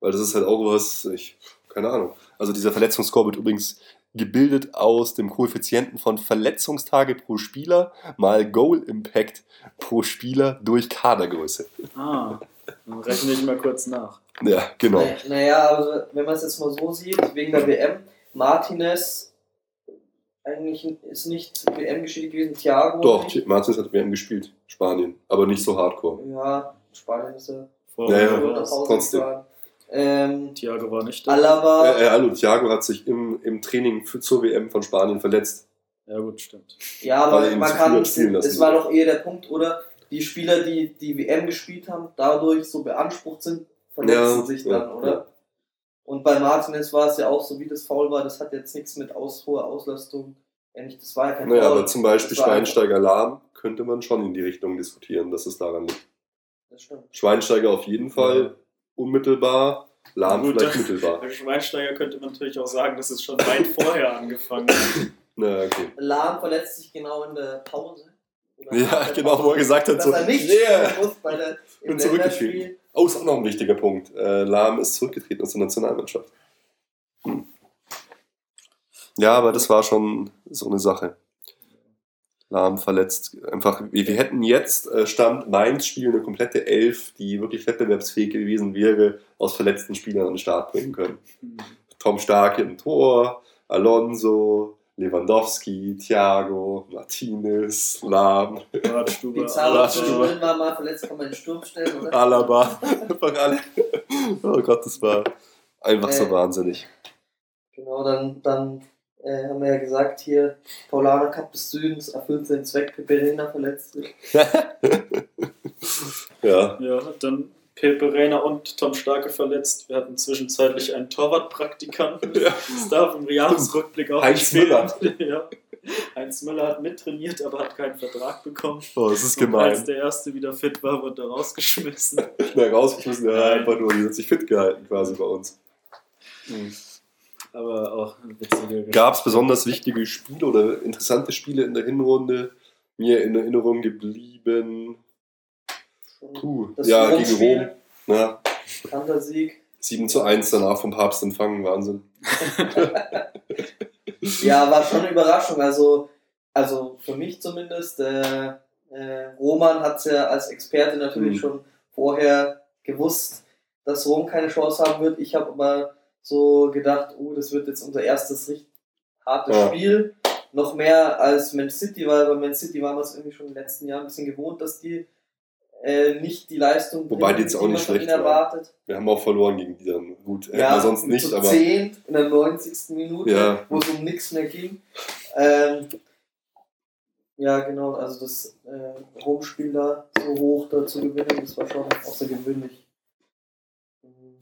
weil das ist halt auch was, ich, keine Ahnung. Also dieser Verletzungsscore wird übrigens gebildet aus dem Koeffizienten von Verletzungstage pro Spieler mal Goal Impact pro Spieler durch Kadergröße. Ah, dann rechne ich mal kurz nach. Ja, genau. Na- Naja, also wenn man es jetzt mal so sieht, wegen der WM, Martinez eigentlich ist nicht WM geschädigt gewesen, Thiago. Doch, nicht. Martins hat WM gespielt, Spanien, aber nicht so hardcore. Ja, Spanien ist ja Vorher Ja, ja. trotzdem. Ähm, Thiago war nicht da. Alaba, Äh, äh, hallo, Thiago hat sich im, im Training für, zur WM von Spanien verletzt. Ja, gut, stimmt. ja, aber man kann, es war doch eher der Punkt, oder? Die Spieler, die die WM gespielt haben, dadurch so beansprucht sind, verletzen Ja, sich ja, dann, oder? ja. Und bei Martinez war es ja auch so, wie das Faul war, das hat jetzt nichts mit aus, hoher Auslastung. Nicht, das war ja kein Naja, Foul. aber zum Beispiel Schweinsteiger Lahm könnte man schon in die Richtung diskutieren, dass es daran liegt. Das stimmt. Schweinsteiger auf jeden Fall unmittelbar, Lahm Gut, vielleicht mittelbar. Bei <laughs> Schweinsteiger könnte man natürlich auch sagen, dass es schon weit vorher angefangen hat. <laughs> Na, okay. Lahm verletzt sich genau in der Pause. Ja, der genau, wo er gesagt hat, so, er nicht yeah. muss bei der, Bin zurückgetreten. Oh, ist auch noch ein wichtiger Punkt. Äh, Lahm ist zurückgetreten aus der Nationalmannschaft. Hm. Ja, aber das war schon so eine Sache. Lahm verletzt. Einfach, wir, wir hätten jetzt äh, Stand Mainz spielen eine komplette Elf, die wirklich wettbewerbsfähig gewesen wäre, aus verletzten Spielern an den Start bringen können. Tom Stark im Tor, Alonso, Lewandowski, Thiago, Martinez, Lahm, Alaba. zwischendrin war mal verletzt, kann man in den Sturm stellen, oder? Alaba. Einfach alle. Oh Gott, das war einfach so Äh. wahnsinnig. Genau, dann, dann äh, haben wir ja gesagt, hier, Paulaner Cup des Südens erfüllt seinen Zweck, Peperina verletzt sich. <laughs> ja. Ja, dann Pepe Reina und Tom Starke verletzt. Wir hatten zwischenzeitlich einen Torwartpraktikanten. Das darf im Jahresrückblick auch Heinz fehlen. <laughs> Ja. Heinz Müller hat mittrainiert, aber hat keinen Vertrag bekommen. Oh, das ist Und als gemein. der Erste wieder fit war, wurde er rausgeschmissen. <laughs> Schnell rausgeschmissen, ja, Nein. einfach nur, die hat sich fit gehalten quasi bei uns. Aber auch eine witzige Gab es besonders wichtige Spiele oder interessante Spiele in der Hinrunde? Mir in Erinnerung geblieben. Puh, Das ja, gegen Rom. Ja, Kantersieg. 7 zu 1 danach vom Papst empfangen, Wahnsinn. <laughs> Ja, war schon eine Überraschung. Also, also für mich zumindest. Äh, äh, Roman hat es ja als Experte natürlich Mhm. schon vorher gewusst, dass Rom keine Chance haben wird. Ich habe aber so gedacht, oh, das wird jetzt unser erstes richtig hartes Ja. Spiel. Noch mehr als Man City, weil bei Man City waren wir es irgendwie schon in den letzten Jahren ein bisschen gewohnt, dass die äh, nicht die Leistung Wobei die bringen, jetzt auch nicht von schlecht ihnen waren. erwartet. Wir haben auch verloren gegen die dann. Gut, hätten Ja, wir sonst nicht, zu aber 10 in der 90. Minute, Ja. wo es um nichts mehr ging. Ähm, ja, genau, also das äh, Homespiel da so hoch da zu gewinnen, das war schon außergewöhnlich. Mhm.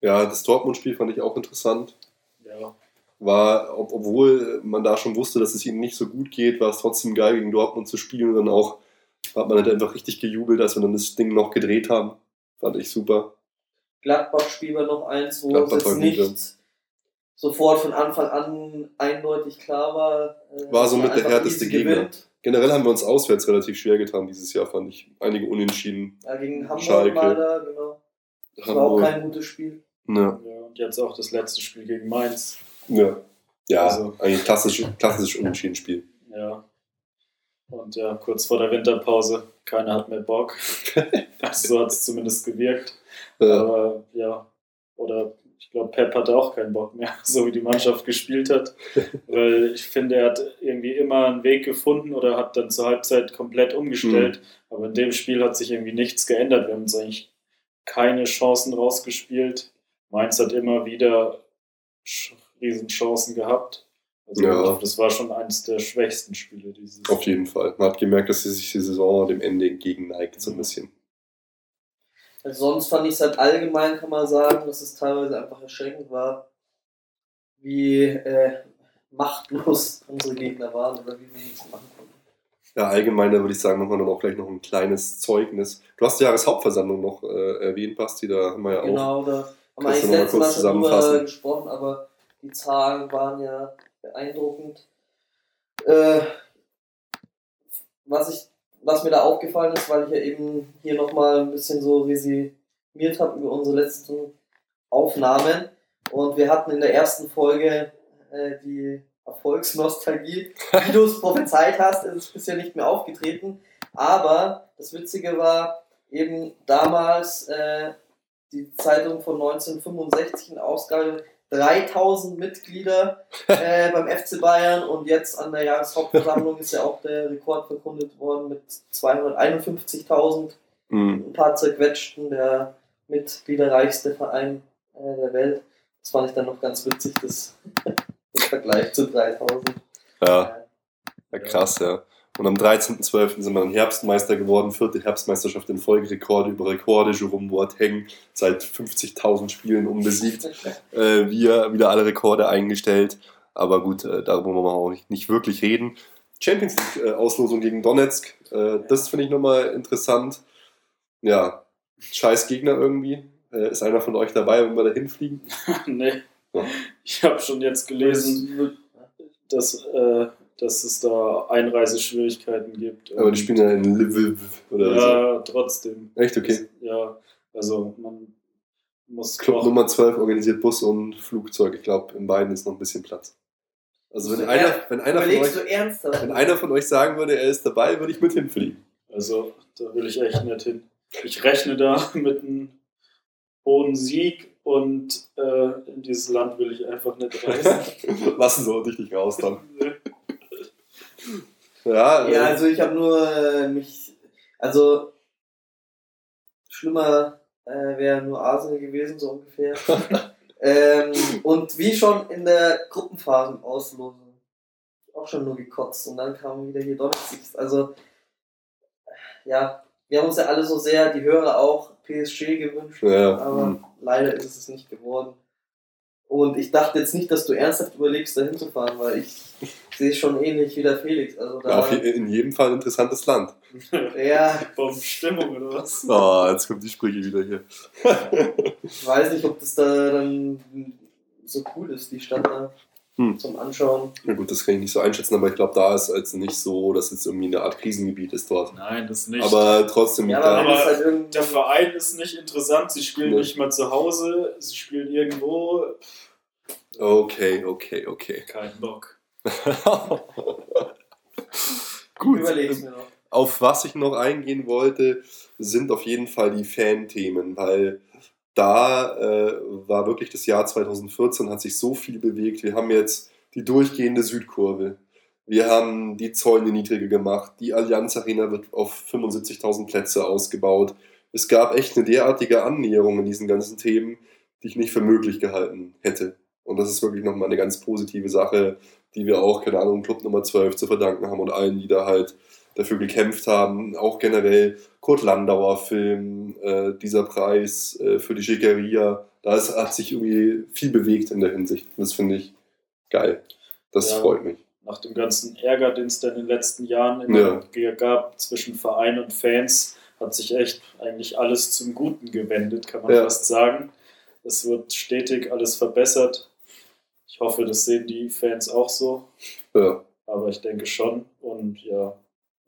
ja, das Dortmund-Spiel fand ich auch interessant. Ja, War, ob, obwohl man da schon wusste, dass es ihnen nicht so gut geht, war es trotzdem geil, gegen Dortmund zu spielen und dann auch hat man halt einfach richtig gejubelt, als wir dann das Ding noch gedreht haben. Fand ich super. Gladbach-Spiel war noch eins, wo Gladbach es war jetzt nicht sofort von Anfang an eindeutig klar war. äh, War so mit der härteste Gegner. gewinnt. Generell haben wir uns auswärts relativ schwer getan dieses Jahr, fand ich. Einige Unentschieden. Ja, gegen Hamburg Schalke. mal da, genau. Das war auch kein gutes Spiel. Ja. ja, und jetzt auch das letzte Spiel gegen Mainz. Ja, ja Also- eigentlich klassisch, klassisch Unentschieden-Spiel. Ja. Und ja, kurz vor der Winterpause, keiner hat mehr Bock. <laughs> so hat es zumindest gewirkt. Äh, Aber ja, oder ich glaube, Pep hatte auch keinen Bock mehr, <laughs> so wie die Mannschaft gespielt hat. <laughs> Weil ich finde, er hat irgendwie immer einen Weg gefunden oder hat dann zur Halbzeit komplett umgestellt. Aber in dem Spiel hat sich irgendwie nichts geändert. Wir haben uns eigentlich keine Chancen rausgespielt. Mainz hat immer wieder Riesenchancen gehabt. Also Ja. das war schon eines der schwächsten Spiele dieses auf jeden Fall. Man hat gemerkt, dass sie sich die Saison dem Ende entgegenneigt, so ein bisschen. Also sonst fand ich es halt allgemein, kann man sagen, dass es teilweise einfach erschreckend war, wie äh, machtlos unsere Gegner waren oder wie wir nichts machen konnten. Ja, allgemein, da würde ich sagen, machen wir dann auch gleich noch ein kleines Zeugnis. Du hast die Jahreshauptversammlung noch äh, erwähnt, Basti, da haben wir ja auch. Genau, da haben wir eigentlich letztes Mal schon drüber gesprochen, aber die Zahlen waren ja beeindruckend. Äh, was, ich, was mir da aufgefallen ist, weil ich ja eben hier nochmal ein bisschen so resümiert habe über unsere letzten Aufnahmen. Und wir hatten in der ersten Folge äh, die Erfolgsnostalgie. <laughs> Wie du es prophezeit hast, ist es bisher nicht mehr aufgetreten. Aber das Witzige war eben damals äh, die Zeitung von 1965 in Ausgabe 3000 Mitglieder äh, beim FC Bayern und jetzt an der Jahreshauptversammlung ist ja auch der Rekord verkündet worden mit 251.000 Mhm. ein paar zerquetschten, der mitgliederreichste Verein äh, der Welt. Das fand ich dann noch ganz witzig, das <laughs> im Vergleich zu 3000. Ja, ja, krass, ja. Und am 13.12. sind wir dann Herbstmeister geworden, vierte Herbstmeisterschaft in Folge, Rekorde über Rekorde. Jerome Boateng seit 50.000 Spielen unbesiegt. <laughs> äh, wir wieder alle Rekorde eingestellt. Aber gut, äh, darüber wollen wir auch nicht, nicht wirklich reden. Champions League-Auslosung gegen Donetsk, äh, das finde ich nochmal interessant. Ja, scheiß Gegner irgendwie. Äh, ist einer von euch dabei, wenn wir da hinfliegen? <laughs> nee. Ja. Ich habe schon jetzt gelesen, dass äh, dass es da Einreiseschwierigkeiten gibt. Aber die spielen ja in Lviv oder Ja, trotzdem. so. Echt, okay. Ja, also man muss Club Nummer 12 organisiert Bus und Flugzeug. Ich glaube, in beiden ist noch ein bisschen Platz. Also wenn So, einer, wenn einer, von euch, wenn einer von euch sagen würde, er ist dabei, würde ich mit hinfliegen. Also da will ich echt nicht hin. Ich rechne da mit einem hohen Sieg und äh, in dieses Land will ich einfach nicht reisen. <laughs> Lassen Sie dich nicht raus dann. Ja, Ja, äh, also ich habe nur äh, mich, also schlimmer äh, wäre nur Arsenal gewesen, so ungefähr. <laughs> ähm, und wie schon in der Gruppenphasenauslosung, auch schon nur gekotzt und dann kam wieder hier Donnerstag. Also ja, wir haben uns ja alle so sehr, die Hörer auch, PSG gewünscht, Ja, aber hm. leider ist es nicht geworden. Und ich dachte jetzt nicht, dass du ernsthaft überlegst, da hinzufahren, weil ich sehe es schon ähnlich wie der Felix. Also da, ja, auf in jedem Fall ein interessantes Land. ja, Bombenstimmung oder was? Oh, jetzt kommen die Sprüche wieder hier. Ich weiß nicht, ob das da dann so cool ist, die Stadt da Hm. zum Anschauen. Na gut, das kann ich nicht so einschätzen, aber ich glaube, da ist es nicht so, dass es irgendwie eine Art Krisengebiet ist dort. Nein, das nicht. Aber trotzdem, Ja, aber es Aber halt der Verein ist nicht interessant. Sie spielen Nee. nicht mal zu Hause. Sie spielen irgendwo. okay, okay, okay. Kein Bock. <laughs> Gut, Überleg's mir noch. auf was ich noch eingehen wollte, sind auf jeden Fall die Fan-Themen, weil da äh, war wirklich das Jahr 2014, hat sich so viel bewegt. Wir haben jetzt die durchgehende Südkurve. Wir haben die Zäune niedriger gemacht. Die Allianz Arena wird auf 75.000 Plätze ausgebaut. Es gab echt eine derartige Annäherung in diesen ganzen Themen, die ich nicht für möglich gehalten hätte. Und das ist wirklich nochmal eine ganz positive Sache, die wir auch, keine Ahnung, Club Nummer 12 zu verdanken haben und allen, die da halt dafür gekämpft haben. Auch generell Kurt Landauer Film, äh, dieser Preis äh, für die Schickeria. Da ist, hat sich irgendwie viel bewegt in der Hinsicht. Das finde ich geil. Das Ja. freut mich. Nach dem ganzen Ärger, den es dann in den letzten Jahren Ja. gab zwischen Verein und Fans, hat sich echt eigentlich alles zum Guten gewendet, kann man Ja. fast sagen. Es wird stetig alles verbessert. Ich hoffe, das sehen die Fans auch so. Ja. Aber ich denke schon. Und ja,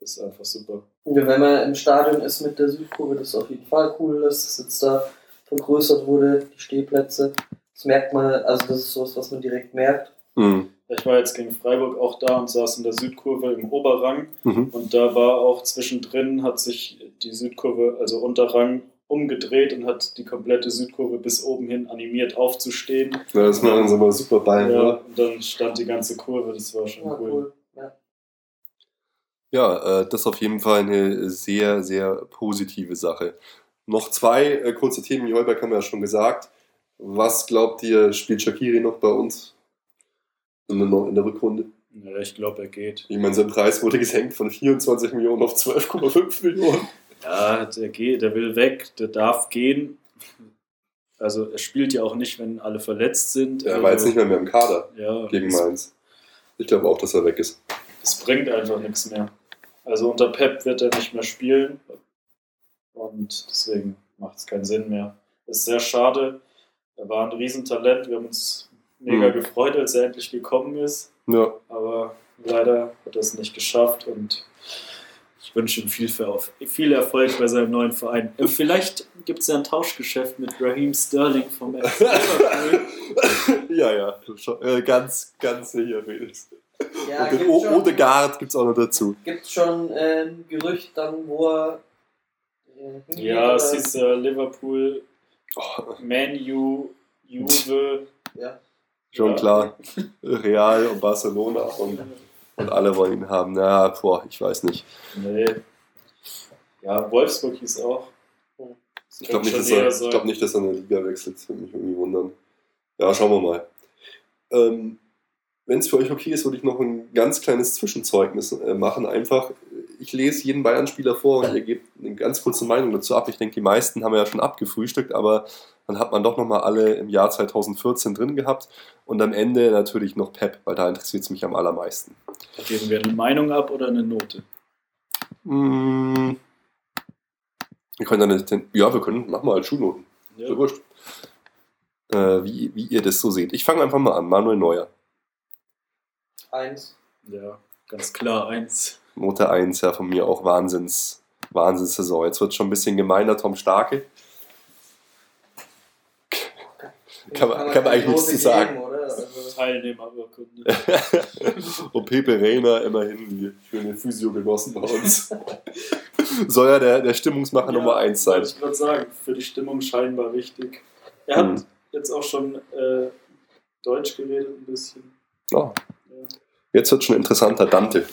ist einfach super. Ja, wenn man im Stadion ist mit der Südkurve, das ist auf jeden Fall cool, dass es jetzt da vergrößert wurde, die Stehplätze. Das merkt man, also das ist sowas, was man direkt merkt. Mhm. Ich war jetzt gegen Freiburg auch da und saß in der Südkurve im Oberrang. Mhm. Und da war auch zwischendrin, hat sich die Südkurve, also Unterrang, umgedreht und hat die komplette Südkurve bis oben hin animiert aufzustehen. Ja, das machen sie mal super Bayern, Ja, oder? und dann stand die ganze Kurve, das war schon Ja, cool. cool. Ja. Äh, das ist auf jeden Fall eine sehr, sehr positive Sache. Noch zwei äh, kurze Themen. Die Holberg haben wir ja schon gesagt. Was glaubt ihr, spielt Shakiri noch bei uns in der, in der Rückrunde? Ja, ich glaube, er geht. Ich meine, sein Preis wurde gesenkt von 24 Millionen auf 12,5 Millionen. Ja, der geht, der will weg, der darf gehen. Also er spielt ja auch nicht, wenn alle verletzt sind. Er war jetzt nicht mehr, mehr im Kader ja, gegen Mainz. Ich glaube auch, dass er weg ist. das bringt einfach nichts mehr. Also unter Pep wird er nicht mehr spielen. Und deswegen macht es keinen Sinn mehr. Ist sehr schade. Er war ein Riesentalent. Wir haben uns mega Mhm. gefreut, als er endlich gekommen ist. Ja, Aber leider hat er es nicht geschafft und ich wünsche ihm viel, viel Erfolg bei seinem neuen Verein. Äh, Vielleicht gibt es ja ein Tauschgeschäft mit Raheem Sterling vom FC Liverpool. <laughs> ja, ja. Äh, ganz, ganz sicher, Felix. Ja, Und den gibt o schon- Odegaard gibt es auch noch dazu. Gibt schon äh, ein Gerücht dann, wo er. äh, Ja, es ist äh, Liverpool, Oh, Man U, Juve. Ja. schon Ja. klar. Real und Barcelona und, und alle wollen ihn haben. Na, boah, ich weiß nicht. Nee. Ja, Wolfsburg hieß auch. Ich glaube nicht, dass er- ich glaub nicht, dass er eine Liga wechselt. Das würde mich irgendwie wundern. Ja, schauen wir mal. Ähm, Wenn es für euch okay ist, würde ich noch ein ganz kleines Zwischenzeugnis äh, machen. Einfach, ich lese jeden Bayern-Spieler vor und ihr gebt eine ganz kurze Meinung dazu ab. Ich denke, die meisten haben wir ja schon abgefrühstückt, aber dann hat man doch nochmal alle im Jahr 2014 drin gehabt. Und am Ende natürlich noch Pep, weil da interessiert es mich am allermeisten. Geben wir eine Meinung ab oder eine Note? Mm. Wir können dann, eine- ja, wir können, machen wir halt Schulnoten. Ist ja wurscht. Äh, wie, wie ihr das so seht. Ich fange einfach mal an. Manuel Neuer. Eins. Ja, Ganz klar eins. Note 1, ja, von mir auch Wahnsinns, Wahnsinnssaison. Jetzt wird schon ein bisschen gemeiner, Tom Starke. Kann man- kann man eigentlich keine nichts Note zu sagen. geben, oder? Also, Teilnehmerurkunde. <laughs> Und Pepe Reina immerhin die schöne Physiogenossen bei uns. <laughs> Soll ja der, der Stimmungsmacher Nummer 1 sein. Wollte ich gerade sagen, für die Stimmung scheinbar wichtig. Er hat Mhm. jetzt auch schon äh, Deutsch geredet ein bisschen. Ja. Ja. Jetzt wird schon interessanter Dante.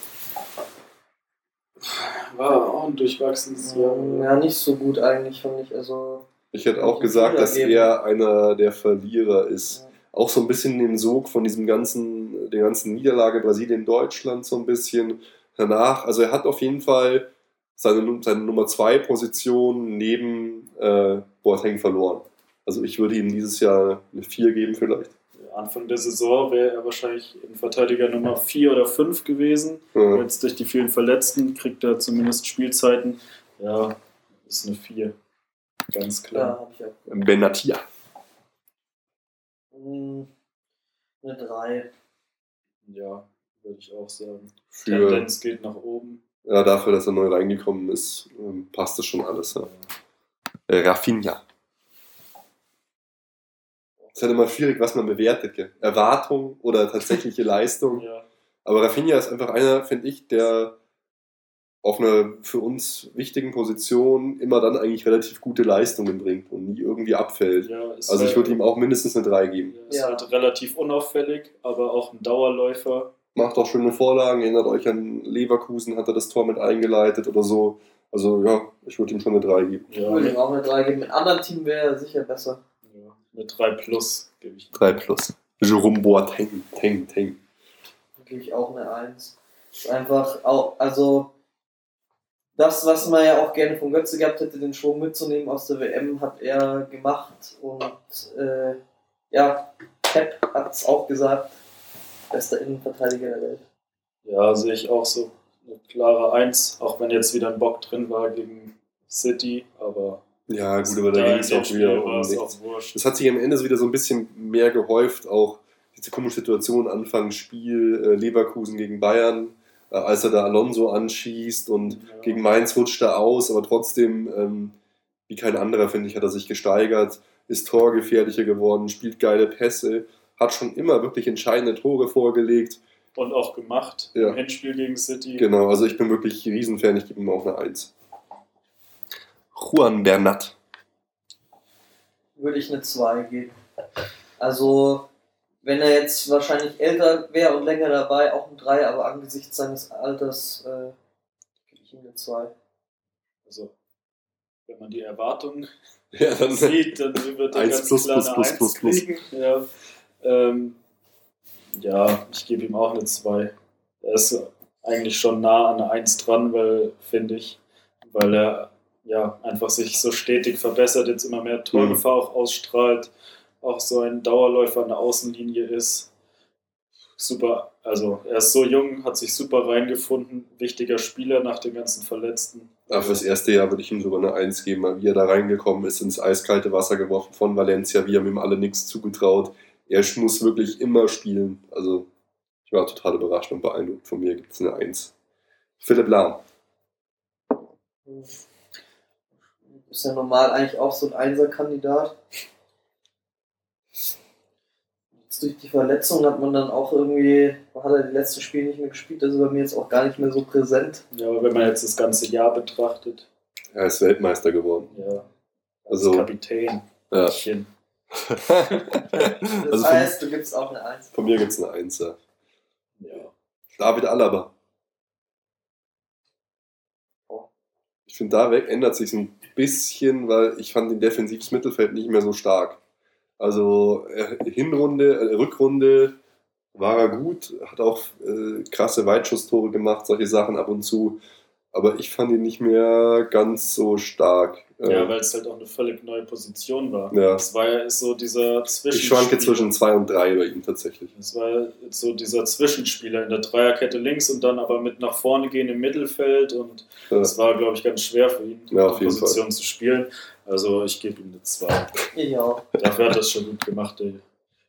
War auch ein durchwachsenes Jahr. ja, nicht so gut eigentlich, fand ich. Also, Ich hätte auch gesagt, dass er einer der Verlierer ist. Auch so ein bisschen den Sog von diesem ganzen, der ganzen Niederlage Brasilien-Deutschland so ein bisschen danach. Also er hat auf jeden Fall seine, seine Nummer 2 Position neben äh, Boateng verloren. Also ich würde ihm dieses Jahr eine 4 geben vielleicht. Anfang der Saison wäre er wahrscheinlich in Verteidiger Nummer 4 oder 5 gewesen. Äh, Jetzt durch die vielen Verletzten kriegt er zumindest Spielzeiten. Ja, ist eine 4. Ganz ja, klar. ich auch. Benatia. Hm, Eine 3. Ja, würde ich auch sagen. Für, Tendenz geht nach oben. ja, dafür, dass er neu reingekommen ist, ähm, passt das schon alles. Ja. Äh, Rafinha. Es ist halt immer schwierig, was man bewertet. Gell? Erwartung oder tatsächliche <laughs> Leistung. Ja, Aber Rafinha ist einfach einer, finde ich, der auf einer für uns wichtigen Position immer dann eigentlich relativ gute Leistungen bringt und nie irgendwie abfällt. ja Also ich halt- würde ihm auch mindestens eine 3 geben. Ja, ist Ja. halt relativ unauffällig, aber auch ein Dauerläufer. Macht auch schöne Vorlagen, erinnert euch an Leverkusen, hat er das Tor mit eingeleitet oder so. Also ja, ich würde ihm schon eine 3 geben. Ich Ja, würde ihm auch eine 3 geben. Mit anderen Team wäre er sicher besser. Eine 3 plus gebe ich. 3 plus. Jerome Boateng, Teng, Teng. Da gebe ich auch eine 1. Ist einfach auch, also das, was man ja auch gerne von Götze gehabt hätte, den Schwung mitzunehmen aus der WM, hat er gemacht. Und äh, ja, Pep hat es auch gesagt. Bester Innenverteidiger der Welt. Ja, sehe ich auch so. Eine klare 1, auch wenn jetzt wieder ein Bock drin war gegen City, aber Ja, gut, aber da in ging es auch wieder um nichts. Das hat sich am Ende so wieder so ein bisschen mehr gehäuft, auch diese komische Situation, Anfang Spiel, äh, Leverkusen gegen Bayern, äh, als er da Alonso anschießt und Ja. gegen Mainz rutscht er aus, aber trotzdem, ähm, wie kein anderer, finde ich, hat er sich gesteigert, ist torgefährlicher geworden, spielt geile Pässe, hat schon immer wirklich entscheidende Tore vorgelegt. Und auch gemacht Ja. im Hinspiel gegen City. Genau, also ich bin wirklich Riesenfan, ich gebe ihm auch eine 1. Juan Bernat. Würde ich eine 2 geben. Also, wenn er jetzt wahrscheinlich älter wäre und länger dabei, auch ein 3, aber angesichts seines Alters äh, gebe ich ihm eine 2. Also, wenn man die Erwartungen <laughs> Ja, dann sieht, dann wird er Eins ganz plus, klar plus, eine plus, 1 plus, plus. kriegen. Ja, ähm, ja ich gebe ihm auch eine 2. Er ist eigentlich schon nah an eine 1 dran, weil, finde ich, weil er ja einfach sich so stetig verbessert, jetzt immer mehr Torgefahr auch ausstrahlt, auch so ein Dauerläufer an der Außenlinie ist. Super, also er ist so jung, hat sich super reingefunden, wichtiger Spieler nach den ganzen Verletzten. Ja, fürs erste Jahr würde ich ihm sogar eine 1 geben, weil wie er da reingekommen ist, ins eiskalte Wasser geworfen von Valencia. Wir haben ihm alle nichts zugetraut. Er muss wirklich immer spielen. Also, ich war total überrascht und beeindruckt. Von mir gibt es eine 1. Philipp Lahm. Ist ja normal eigentlich auch so ein Einserkandidat. Jetzt durch die Verletzung hat man dann auch irgendwie, hat er die letzten Spiele nicht mehr gespielt, das ist bei mir jetzt auch gar nicht mehr so präsent. Ja, aber wenn man jetzt das ganze Jahr betrachtet, Er ist Weltmeister geworden. ja, als Also- Kapitän. Ja. Das also von, heißt, du gibst auch eine 1. von mir gibt es eine 1. Ja. Ja. David Alaba. Ich finde, da weg ändert sich ein bisschen, weil ich fand den defensives Mittelfeld nicht mehr so stark. Also äh, Hinrunde, äh, Rückrunde war er gut, hat auch äh, krasse Weitschusstore gemacht, solche Sachen ab und zu. Aber ich fand ihn nicht mehr ganz so stark. Ja, Äh, weil es halt auch eine völlig neue Position war. Ja. Es war ja so dieser Zwischenspieler. ich schwanke zwischen zwei und drei bei ihm tatsächlich. Es war so dieser Zwischenspieler in der Dreierkette links und dann aber mit nach vorne gehen im Mittelfeld und Ja. es war, glaube ich, ganz schwer für ihn, Ja, die Position zu spielen. Also ich gebe ihm eine 2. Ich auch. Dafür hat er es schon gut gemacht, der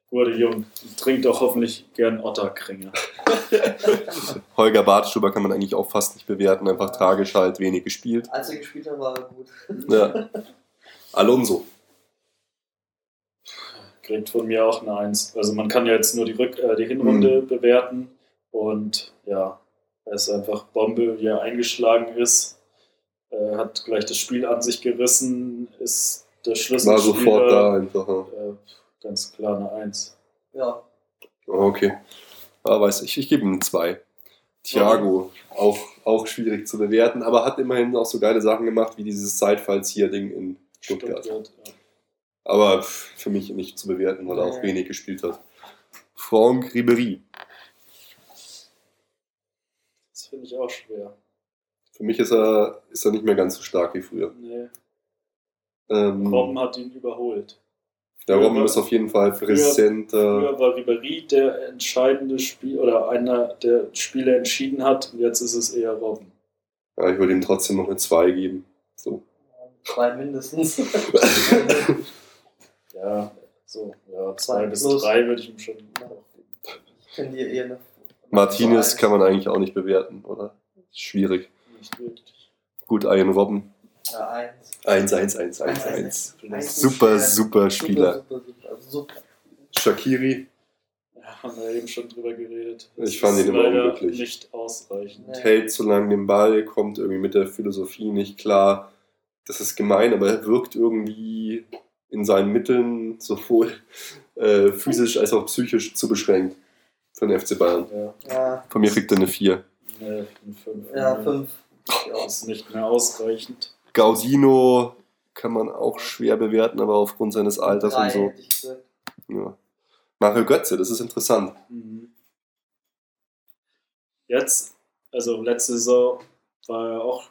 gute Jung. Trinkt auch hoffentlich gern Otterkringer. <laughs> <laughs> Holger Badstuber kann man eigentlich auch fast nicht bewerten, einfach tragisch halt wenig gespielt. Als er gespielt hat, war er gut. Ja. <laughs> Alonso. kriegt von mir auch eine Eins. Also man kann ja jetzt nur die, Rück äh, die Hinrunde Mhm. bewerten und ja, er ist einfach Bombe, wie er eingeschlagen ist. Er hat gleich das Spiel an sich gerissen, ist der War Schlüsselspieler. sofort da einfach. Ja. Äh, ganz klar eine Eins. Ja, Okay. Aber weiß ich, ich gebe ihm 2. Thiago, auch, auch schwierig zu bewerten, aber hat immerhin auch so geile Sachen gemacht, wie dieses Zeitfallzieher-Ding in Stuttgart. ja. Aber für mich nicht zu bewerten, weil er auch wenig gespielt hat. Franck Ribéry. Das finde ich auch schwer. Für mich ist er, ist er nicht mehr ganz so stark wie früher. Nee. Ähm, Robben hat ihn überholt. Der früher Robben war- ist auf jeden Fall präsenter. Früher war Ribéry der entscheidende Spiel oder einer der Spiele entschieden hat. Und jetzt ist es eher Robben. Ja, ich würde ihm trotzdem noch eine 2 geben. So. zwei mindestens. <laughs> Ja, so, ja, zwei bis plus. drei würde ich ihm schon auch geben. Ich eher eine. Martinez kann man eigentlich auch nicht bewerten, oder? Schwierig. Nicht wirklich. Gut, Ian Robben. Ja, eins. 1, 1, 1, 1, Eins, 1. Eins ist Super, super Spieler. Super, super, super. Super. Shakiri Ja, haben wir eben schon drüber geredet. Ich Das fand ist ihn immer unglücklich. nicht ausreichend. Nee. hält zu lange den Ball, kommt irgendwie mit der Philosophie nicht klar. Das ist gemein, aber er wirkt irgendwie in seinen Mitteln sowohl äh, physisch als auch psychisch zu beschränkt für den FC Bayern. Ja, Ja, Von mir kriegt er eine 4. nee, ein fünf. ja, Nee, fünf. Das ist nicht mehr ausreichend. Gaudino kann man auch schwer bewerten, aber aufgrund seines Alters Drei, und so. hätte ich gesagt. Ja. Mario Götze, das ist interessant. Mhm. Jetzt, also letzte Saison war er auch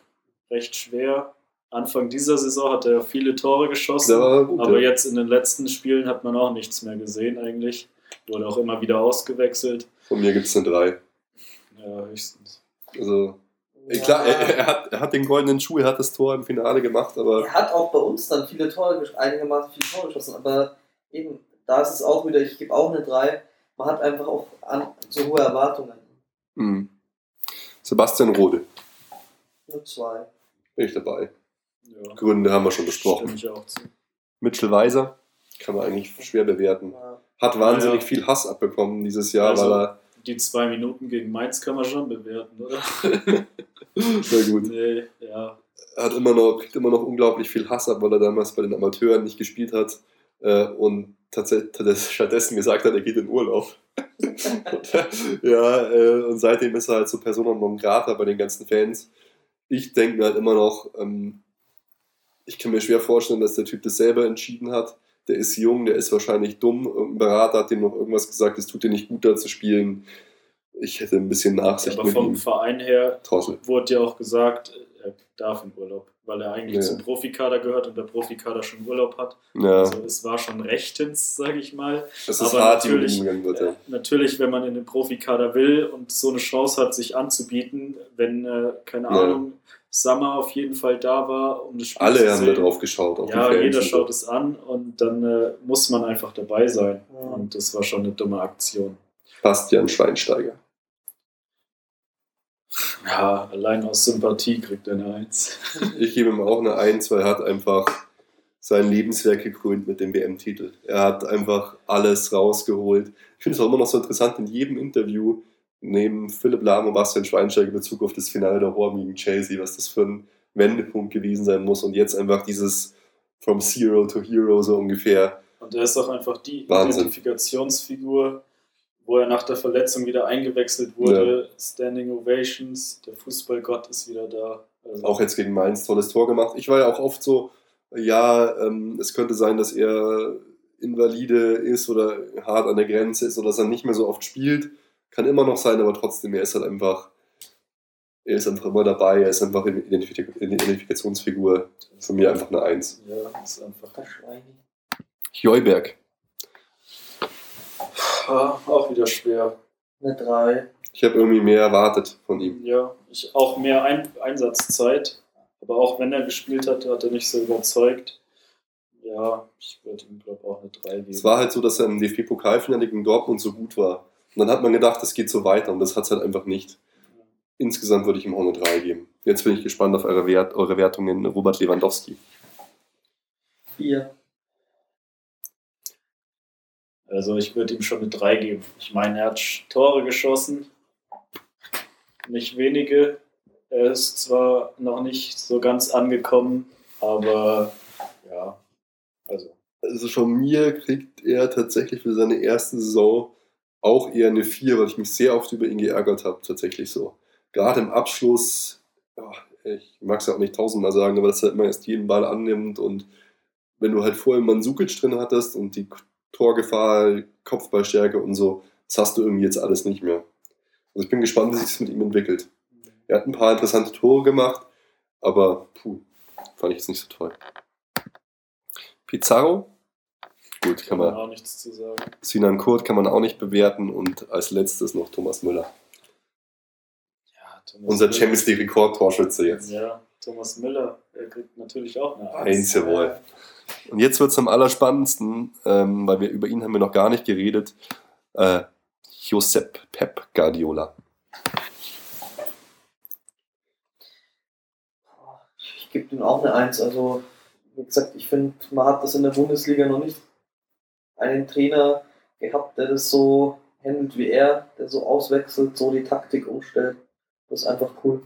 recht schwer. Anfang dieser Saison hat er viele Tore geschossen. Gut. Aber ja. jetzt in den letzten Spielen hat man auch nichts mehr gesehen eigentlich. Wurde auch immer wieder ausgewechselt. Von mir gibt es eine 3. Ja, höchstens. Also, Ja. klar, er, er, hat, er hat den goldenen Schuh, er hat das Tor im Finale gemacht, aber Er hat auch bei uns dann viele Tore, einigermaßen viele Tore geschossen, aber eben, da ist es auch wieder, ich gebe auch eine 3. Man hat einfach auch an, so hohe Erwartungen. hm. Sebastian Rode, Nur 2. bin ich dabei. Ja, Gründe haben wir schon besprochen. stimme ich auch zu. Mitchell Weiser kann man eigentlich schwer bewerten. Ja. Hat wahnsinnig Ja. viel Hass abbekommen dieses Jahr, Also- weil er. Die zwei Minuten gegen Mainz kann man schon bewerten, oder? <laughs> Sehr gut. Nee, ja. Er hat immer noch, kriegt immer noch unglaublich viel Hass ab, weil er damals bei den Amateuren nicht gespielt hat äh, und tatsächlich stattdessen gesagt hat, er geht in Urlaub. und, <laughs> ja, äh, und seitdem ist er halt so Persona non grata bei den ganzen Fans. Ich denke mir halt immer noch, ähm, ich kann mir schwer vorstellen, dass der Typ das selber entschieden hat. Der ist jung, der ist wahrscheinlich dumm. Irgendein Berater hat ihm noch irgendwas gesagt, es tut dir nicht gut, da zu spielen. Ich hätte ein bisschen Nachsicht Aber mit vom. Verein her Tossel. wurde ja auch gesagt, er darf in Urlaub, weil er eigentlich Ja. zum Profikader gehört und der Profikader schon Urlaub hat. Ja, Also es war schon rechtens, sage ich mal. das ist aber hart, natürlich- umgegangen wird. Ja. Natürlich, wenn man in den Profikader will und so eine Chance hat, sich anzubieten, wenn, äh, keine Ja. Summer auf jeden Fall da war, um das Spiel Alle zu haben da drauf geschaut. Auch Ja, jeder schaut es an und dann äh, muss man einfach dabei sein. Ja. Und das war schon eine dumme Aktion. Bastian Schweinsteiger. Ja, allein aus Sympathie kriegt er eine Eins. <laughs> Ich gebe ihm auch eine 1, weil er hat einfach sein Lebenswerk gekrönt mit dem WM-Titel. Er hat einfach alles rausgeholt. Ich finde es auch immer noch so interessant, in jedem Interview neben Philipp Lahm und Bastian Schweinsteiger in Bezug auf das Finale der Horm gegen Chelsea, was das für ein Wendepunkt gewesen sein muss und jetzt einfach dieses From Zero to Hero so ungefähr. Und er ist auch einfach die Wahnsinn. Identifikationsfigur, wo er nach der Verletzung wieder eingewechselt wurde. Standing Ovations, der Fußballgott ist wieder da. Also, Auch jetzt gegen Mainz tolles Tor gemacht. Ich war ja auch oft so, ja, ähm, es könnte sein, dass er invalide ist oder hart an der Grenze ist oder dass er nicht mehr so oft spielt. Kann immer noch sein, aber trotzdem, er ist halt einfach, er ist einfach immer dabei, er ist einfach eine Identifik Identifikationsfigur. Von mir einfach eine Eins. ja, ist einfach Verschweini. Heuberg. ah, auch wieder schwer. Eine 3. Ich habe irgendwie mehr erwartet von ihm. Ja, ich auch mehr Ein Einsatzzeit, aber auch wenn er gespielt hat, hat er nicht so überzeugt. Ja, ich würde ihm, glaube auch eine 3 geben. Es war halt so, dass er im DFB-Pokalfinale gegen Dortmund so gut war. Und dann hat man gedacht, das geht so weiter und das hat es halt einfach nicht. Insgesamt würde ich ihm auch eine 3 geben. Jetzt bin ich gespannt auf eure, Wert, eure Wertungen, Robert Lewandowski. Vier. Also ich würde ihm schon eine 3 geben. Ich meine, er hat Tore geschossen, nicht wenige. Er ist zwar noch nicht so ganz angekommen, aber ja, also. Also von mir kriegt er tatsächlich für seine erste Saison auch eher eine 4, weil ich mich sehr oft über ihn geärgert habe, tatsächlich so. Gerade im Abschluss, ich mag es ja auch nicht tausendmal sagen, aber dass er immer erst jeden Ball annimmt und wenn du halt vorher Mansukic drin hattest und die Torgefahr, Kopfballstärke und so, das hast du irgendwie jetzt alles nicht mehr. Also ich bin gespannt, wie sich das mit ihm entwickelt. Er hat ein paar interessante Tore gemacht, aber puh, fand ich jetzt nicht so toll. Pizarro, gut, kann man, auch nichts zu sagen. Sinan Kurt kann man auch nicht bewerten und als letztes noch Thomas Müller. Ja, Thomas Unser Müller- Champions League Rekordtorschütze jetzt. Ja, Thomas Müller, er kriegt natürlich auch eine Eins, jawohl. Und jetzt wird es am allerspannendsten, ähm, weil wir über ihn haben wir noch gar nicht geredet. Äh, Josep Pep Guardiola. Ich gebe ihm auch eine Eins. Also, wie gesagt, ich finde, man hat das in der Bundesliga noch nicht einen Trainer gehabt, der das so handelt wie er, der so auswechselt, so die Taktik umstellt. Das ist einfach cool.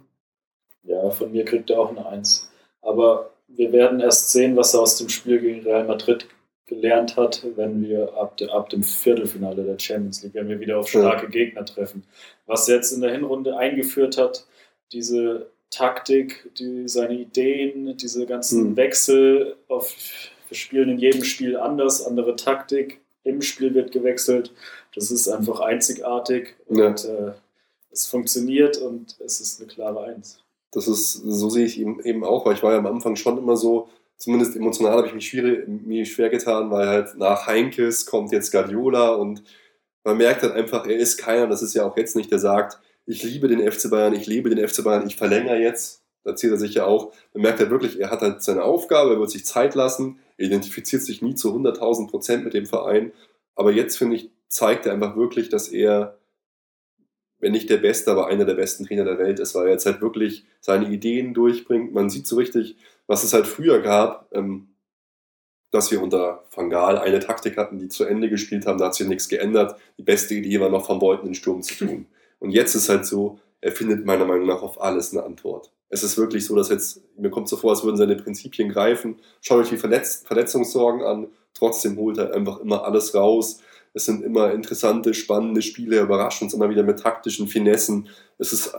Ja, von mir kriegt er auch eine Eins. Aber wir werden erst sehen, was er aus dem Spiel gegen Real Madrid gelernt hat, wenn wir ab, de, ab dem Viertelfinale der Champions League, wenn wir wieder auf starke Gegner treffen. Was er jetzt in der Hinrunde eingeführt hat, diese Taktik, die, seine Ideen, diese ganzen Hm. Wechsel, auf, wir spielen in jedem Spiel anders, andere Taktik, im Spiel wird gewechselt. Das ist einfach einzigartig Ja. und äh, es funktioniert und es ist eine klare Eins. Das ist, so sehe ich ihn eben auch, weil ich war ja am Anfang schon immer so, zumindest emotional habe ich mich schwierig, mir schwer getan, weil halt nach Heinkes kommt jetzt Guardiola und man merkt halt einfach, er ist keiner, das ist ja auch jetzt nicht, der sagt, ich liebe den FC Bayern, ich liebe den FC Bayern, ich verlängere jetzt. Da zählt er sich ja auch. Man merkt halt wirklich, er hat halt seine Aufgabe, er wird sich Zeit lassen, er identifiziert sich nie zu 100.000 Prozent mit dem Verein. Aber jetzt, finde ich, zeigt er einfach wirklich, dass er, wenn nicht der Beste, aber einer der besten Trainer der Welt ist, weil er jetzt halt wirklich seine Ideen durchbringt. Man sieht so richtig, was es halt früher gab, ähm, dass wir unter Van Gaal eine Taktik hatten, die zu Ende gespielt haben, da hat sich nichts geändert. Die beste Idee war noch, Van Beuten den Sturm zu tun. Und jetzt ist halt so, er findet meiner Meinung nach auf alles eine Antwort. Es ist wirklich so, dass jetzt, mir kommt so vor, als würden seine Prinzipien greifen. Schaut euch die Verletz Verletzungssorgen an, trotzdem holt er einfach immer alles raus. Es sind immer interessante, spannende Spiele, er überrascht uns immer wieder mit taktischen Finessen. Es ist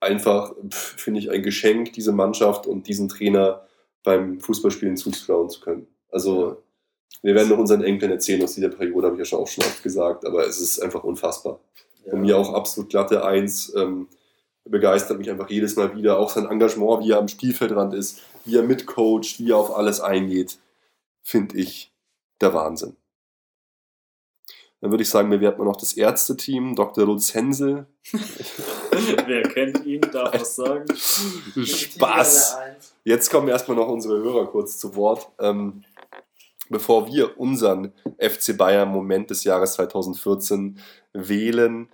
einfach, finde ich, ein Geschenk, diese Mannschaft und diesen Trainer beim Fußballspielen zuschauen zu können. Also, wir werden noch unseren Enkeln erzählen aus dieser Periode, habe ich ja schon auch schon oft gesagt, aber es ist einfach unfassbar. Von mir auch absolut glatte Eins. Ähm, begeistert mich einfach jedes Mal wieder. Auch sein Engagement, wie er am Spielfeldrand ist, wie er mitcoacht, wie er auf alles eingeht, finde ich der Wahnsinn. Dann würde ich sagen, bewerten wir noch das Ärzteteam, Dr. Lutz Hensel. <laughs> Wer kennt ihn, darf was sagen. Spaß! Jetzt kommen erstmal noch unsere Hörer kurz zu Wort. Ähm, bevor wir unseren FC Bayern Moment des Jahres 2014 wählen,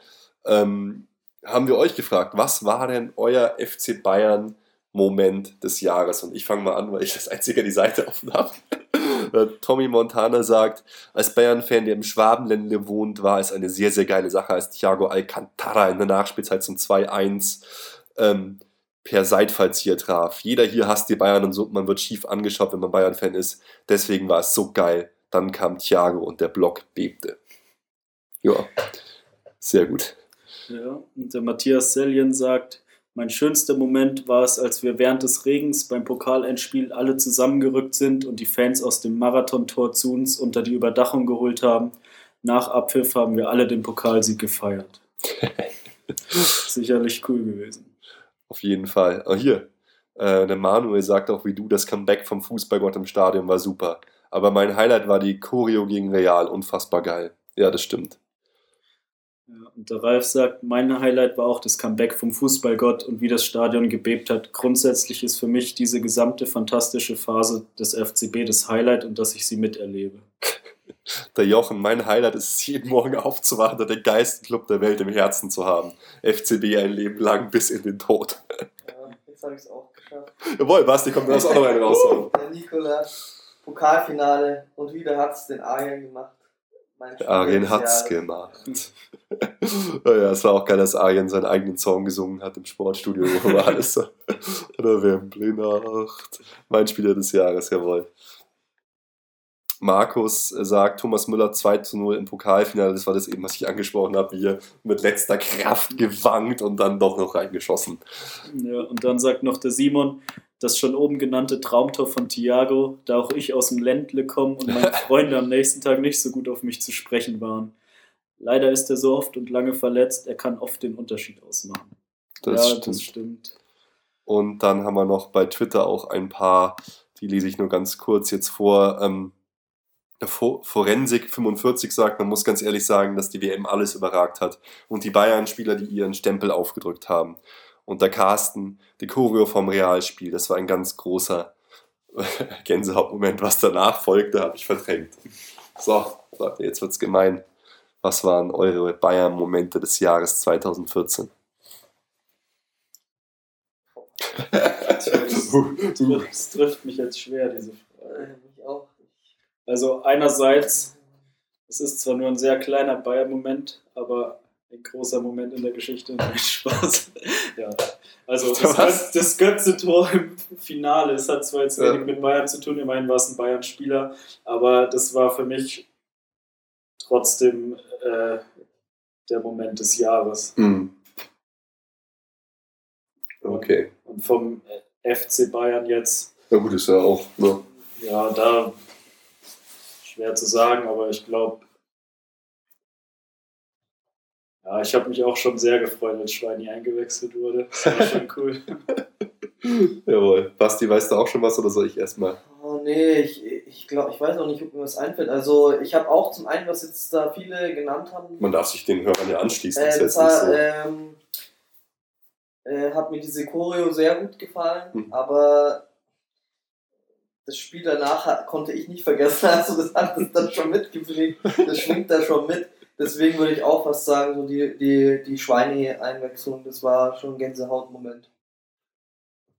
ähm, haben wir euch gefragt, was war denn euer FC Bayern Moment des Jahres? Und ich fange mal an, weil ich das einzige die Seite offen habe. Äh, Tommy Montana sagt, als Bayern-Fan, der im Schwabenländle wohnt, war es eine sehr, sehr geile Sache, als Thiago Alcantara in der Nachspielzeit zum 2-1 ähm, per Seitfallzieher traf. Jeder hier hasst die Bayern und so, man wird schief angeschaut, wenn man Bayern-Fan ist. Deswegen war es so geil. Dann kam Thiago und der Block bebte. Ja, sehr gut. Ja, und der Matthias Seljen sagt, mein schönster Moment war es, als wir während des Regens beim Pokalendspiel alle zusammengerückt sind und die Fans aus dem Marathontor zu uns unter die Überdachung geholt haben. Nach Abpfiff haben wir alle den Pokalsieg gefeiert. <laughs> Sicherlich cool gewesen. Auf jeden Fall. Ah, hier, äh, der Manuel sagt auch wie du, das Comeback vom Fußballgott im Stadion war super. Aber mein Highlight war die Choreo gegen Real. Unfassbar geil. Ja, das stimmt. Ja, und der Ralf sagt, mein Highlight war auch das Comeback vom Fußballgott und wie das Stadion gebebt hat. Grundsätzlich ist für mich diese gesamte fantastische Phase des FCB das Highlight und dass ich sie miterlebe. <laughs> Der Jochen, mein Highlight ist es, jeden Morgen aufzuwachen und den geilsten Club der Welt im Herzen zu haben. FCB ein Leben lang bis in den Tod. Ja, jetzt habe ich es auch geschafft. Jawohl, Basti, komm, du hast auch noch einen raushauen. Der Nikola, Pokalfinale und wieder hat es den Arjen gemacht. Mein Spieler Arjen des hat's gemacht. <laughs> ja, es war auch geil, dass Arjen seinen eigenen Song gesungen hat im Sportstudio, wo war alles so. <laughs> Oder Wembley Nacht. Mein Spieler des Jahres, jawohl. Markus sagt, Thomas Müller 2 zu 0 im Pokalfinale, das war das eben, was ich angesprochen habe, wie er mit letzter Kraft gewankt und dann doch noch reingeschossen. Ja, und dann sagt noch der Simon, das schon oben genannte Traumtor von Thiago, da auch ich aus dem Ländle komme und meine <laughs> Freunde am nächsten Tag nicht so gut auf mich zu sprechen waren. Leider ist er so oft und lange verletzt, er kann oft den Unterschied ausmachen. Das ja, stimmt. das stimmt. Und dann haben wir noch bei Twitter auch ein paar, die lese ich nur ganz kurz jetzt vor. Ähm, Forensik 45 sagt, man muss ganz ehrlich sagen, dass die WM alles überragt hat und die Bayern-Spieler, die ihren Stempel aufgedrückt haben. Und der Carsten, die Choreo vom Realspiel, das war ein ganz großer <laughs> Gänsehautmoment. Was danach folgte, habe ich verdrängt. So, Leute, jetzt wird's gemein. Was waren eure Bayern-Momente des Jahres 2014? Das, <laughs> das trifft mich jetzt schwer, diese Frage. Äh, mich auch. Also einerseits, es ist zwar nur ein sehr kleiner Bayern-Moment, aber ein großer Moment in der Geschichte. <laughs> Nein, Spaß. ja. Also das, das Götze-Tor im Finale, es hat zwar jetzt Ja. wenig mit Bayern zu tun, immerhin war es ein Bayern-Spieler, aber das war für mich trotzdem äh, der Moment des Jahres. Hm. Okay. Und vom äh, FC Bayern jetzt Na gut, ist ja auch. Ne? Ja, da schwer zu sagen, aber ich glaube, ja, ich habe mich auch schon sehr gefreut, als Schweini eingewechselt wurde. Das war schon <laughs> cool. Jawohl. Basti, weißt du auch schon was oder soll ich erstmal? Oh nee, ich, ich glaube, ich weiß auch nicht, ob mir was einfällt. Also ich habe auch zum einen, was jetzt da viele genannt haben, Man darf sich den Hörern ja anschließen. äh, jetzt zwar, nicht ähm, äh, hat mir diese Choreo sehr gut gefallen, Hm. aber das Spiel danach hat, konnte ich nicht vergessen. <laughs> Also das hat das dann schon mitgeprägt. Das schwingt da schon mit. Deswegen würde ich auch fast sagen, so die, die, die Schweine-Einwechslung, das war schon ein Gänsehautmoment.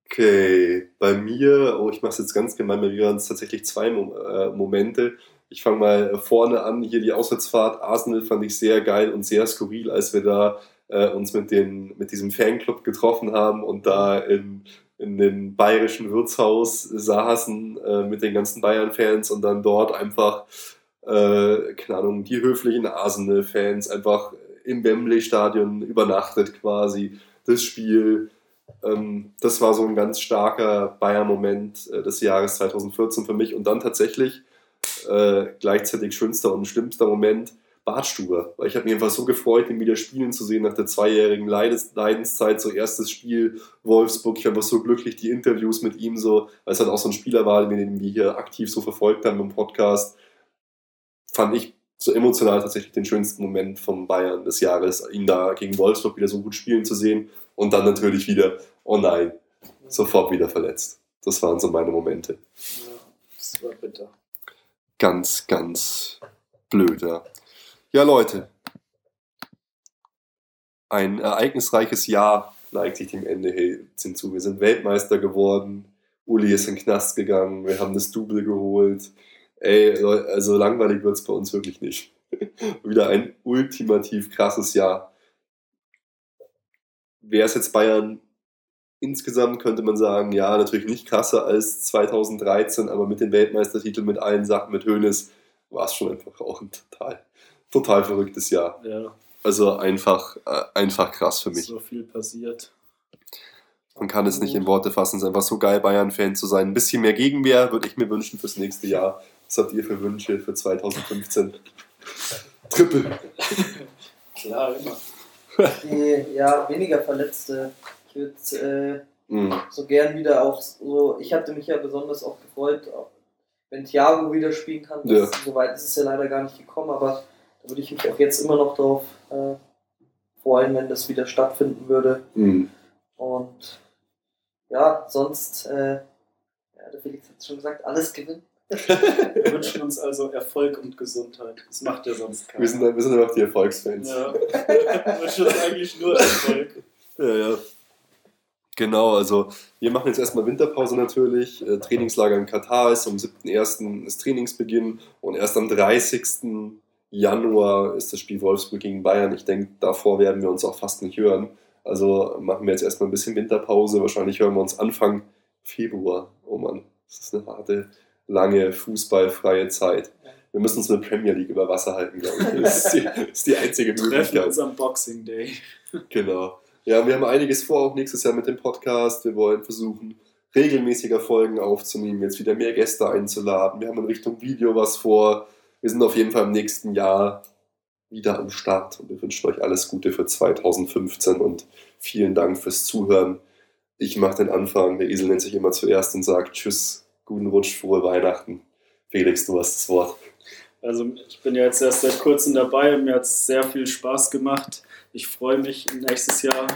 Okay, bei mir, oh, ich mache es jetzt ganz gemein, bei mir waren es tatsächlich zwei Mo äh, Momente. Ich fange mal vorne an, hier die Auswärtsfahrt. Arsenal fand ich sehr geil und sehr skurril, als wir da äh, uns mit, den, mit diesem Fanclub getroffen haben und da in, in dem bayerischen Wirtshaus saßen äh, mit den ganzen Bayern-Fans und dann dort einfach, äh, keine Ahnung, die höflichen Arsenal-Fans einfach im Wembley-Stadion übernachtet quasi. Das Spiel, ähm, das war so ein ganz starker Bayern-Moment äh, des Jahres 2014 für mich. Und dann tatsächlich äh, gleichzeitig schönster und schlimmster Moment Bartstuber. Weil ich habe mich einfach so gefreut, ihn wieder spielen zu sehen nach der zweijährigen Leides Leidenszeit. So erstes Spiel Wolfsburg. Ich war einfach so glücklich, die Interviews mit ihm so, weil es halt auch so ein Spieler war, den wir hier aktiv so verfolgt haben im Podcast. Fand ich so emotional tatsächlich den schönsten Moment vom Bayern des Jahres, ihn da gegen Wolfsburg wieder so gut spielen zu sehen. Und dann natürlich wieder, oh nein, sofort wieder verletzt. Das waren so meine Momente. Ja, das war bitter. Ganz, ganz blöd, ja. Leute. Ein ereignisreiches Jahr neigt sich dem Ende hin- hinzu. Wir sind Weltmeister geworden. Uli ist in den Knast gegangen. Wir haben das Double geholt. Ey, also langweilig wird es bei uns wirklich nicht. <laughs> Wieder ein ultimativ krasses Jahr. Wäre es jetzt Bayern insgesamt, könnte man sagen, ja, natürlich nicht krasser als 2013, aber mit den Weltmeistertiteln, mit allen Sachen, mit Hoeneß, war es schon einfach auch ein total, total verrücktes Jahr. Ja, Also einfach, äh, einfach krass für mich. so viel passiert. Man kann es nicht in Worte fassen. Es ist einfach so geil, Bayern-Fan zu sein. Ein bisschen mehr Gegenwehr würde ich mir wünschen fürs nächste Jahr. Was habt ihr für Wünsche für 2015? Triple. <laughs> Klar, immer. Die, ja, weniger Verletzte. Ich würde Mhm. äh, so gern wieder auch so, ich hatte mich ja besonders auch gefreut, auch wenn Thiago wieder spielen kann. Das, Ja. So weit ist es ja leider gar nicht gekommen, aber da würde ich mich auch jetzt immer noch darauf äh, freuen, wenn das wieder stattfinden würde. Mhm. Und ja, sonst, äh, ja, der Felix hat es schon gesagt, alles gewinnen. Wir <laughs> wünschen uns also Erfolg und Gesundheit. Das macht ja sonst keiner. Wir sind, wir sind einfach die Erfolgsfans. ja. Wir wünschen uns eigentlich nur Erfolg. Ja, ja. Genau, also wir machen jetzt erstmal Winterpause natürlich. Äh, Trainingslager in Katar ist am 7.1. ist Trainingsbeginn und erst am 30. Januar ist das Spiel Wolfsburg gegen Bayern. Ich denke, davor werden wir uns auch fast nicht hören. Also machen wir jetzt erstmal ein bisschen Winterpause. Wahrscheinlich hören wir uns Anfang Februar. Oh Mann, das ist eine harte, lange fußballfreie Zeit. Wir müssen uns mit Premier League über Wasser halten, glaube ich. Das ist die, <laughs> das ist die einzige Treffen Möglichkeit. uns am Boxing Day. <laughs> Genau. Ja, wir haben einiges vor, auch nächstes Jahr mit dem Podcast. Wir wollen versuchen, regelmäßiger Folgen aufzunehmen, jetzt wieder mehr Gäste einzuladen. Wir haben in Richtung Video was vor. Wir sind auf jeden Fall im nächsten Jahr wieder am Start und wir wünschen euch alles Gute für 2015 und vielen Dank fürs Zuhören. Ich mache den Anfang, der Esel nennt sich immer zuerst und sagt Tschüss, guten Rutsch, frohe Weihnachten. Felix, du hast das Wort. Also ich bin ja jetzt erst seit kurzem dabei und mir hat es sehr viel Spaß gemacht. Ich freue mich nächstes Jahr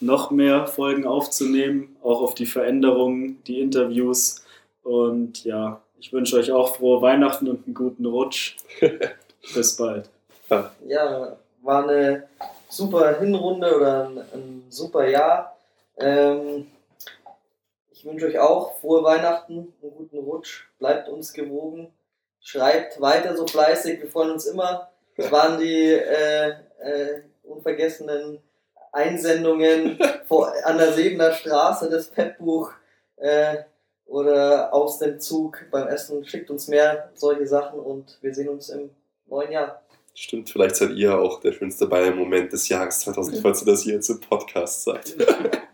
noch mehr Folgen aufzunehmen, auch auf die Veränderungen, die Interviews. Und ja, ich wünsche euch auch frohe Weihnachten und einen guten Rutsch. <laughs> Bis bald. Ja, war eine super Hinrunde oder ein, ein super Jahr. Ähm, ich wünsche euch auch frohe Weihnachten, einen guten Rutsch. Bleibt uns gewogen. Schreibt weiter so fleißig. Wir freuen uns immer. Es waren die äh, äh, unvergessenen Einsendungen <laughs> vor, an der Sebener Straße, das Petbuch äh, oder aus dem Zug beim Essen. Schickt uns mehr solche Sachen und wir sehen uns im neuen Jahr. Stimmt, vielleicht seid ihr auch der schönste Bayern-Moment des Jahres 2014, dass ihr jetzt im Podcast seid. <laughs>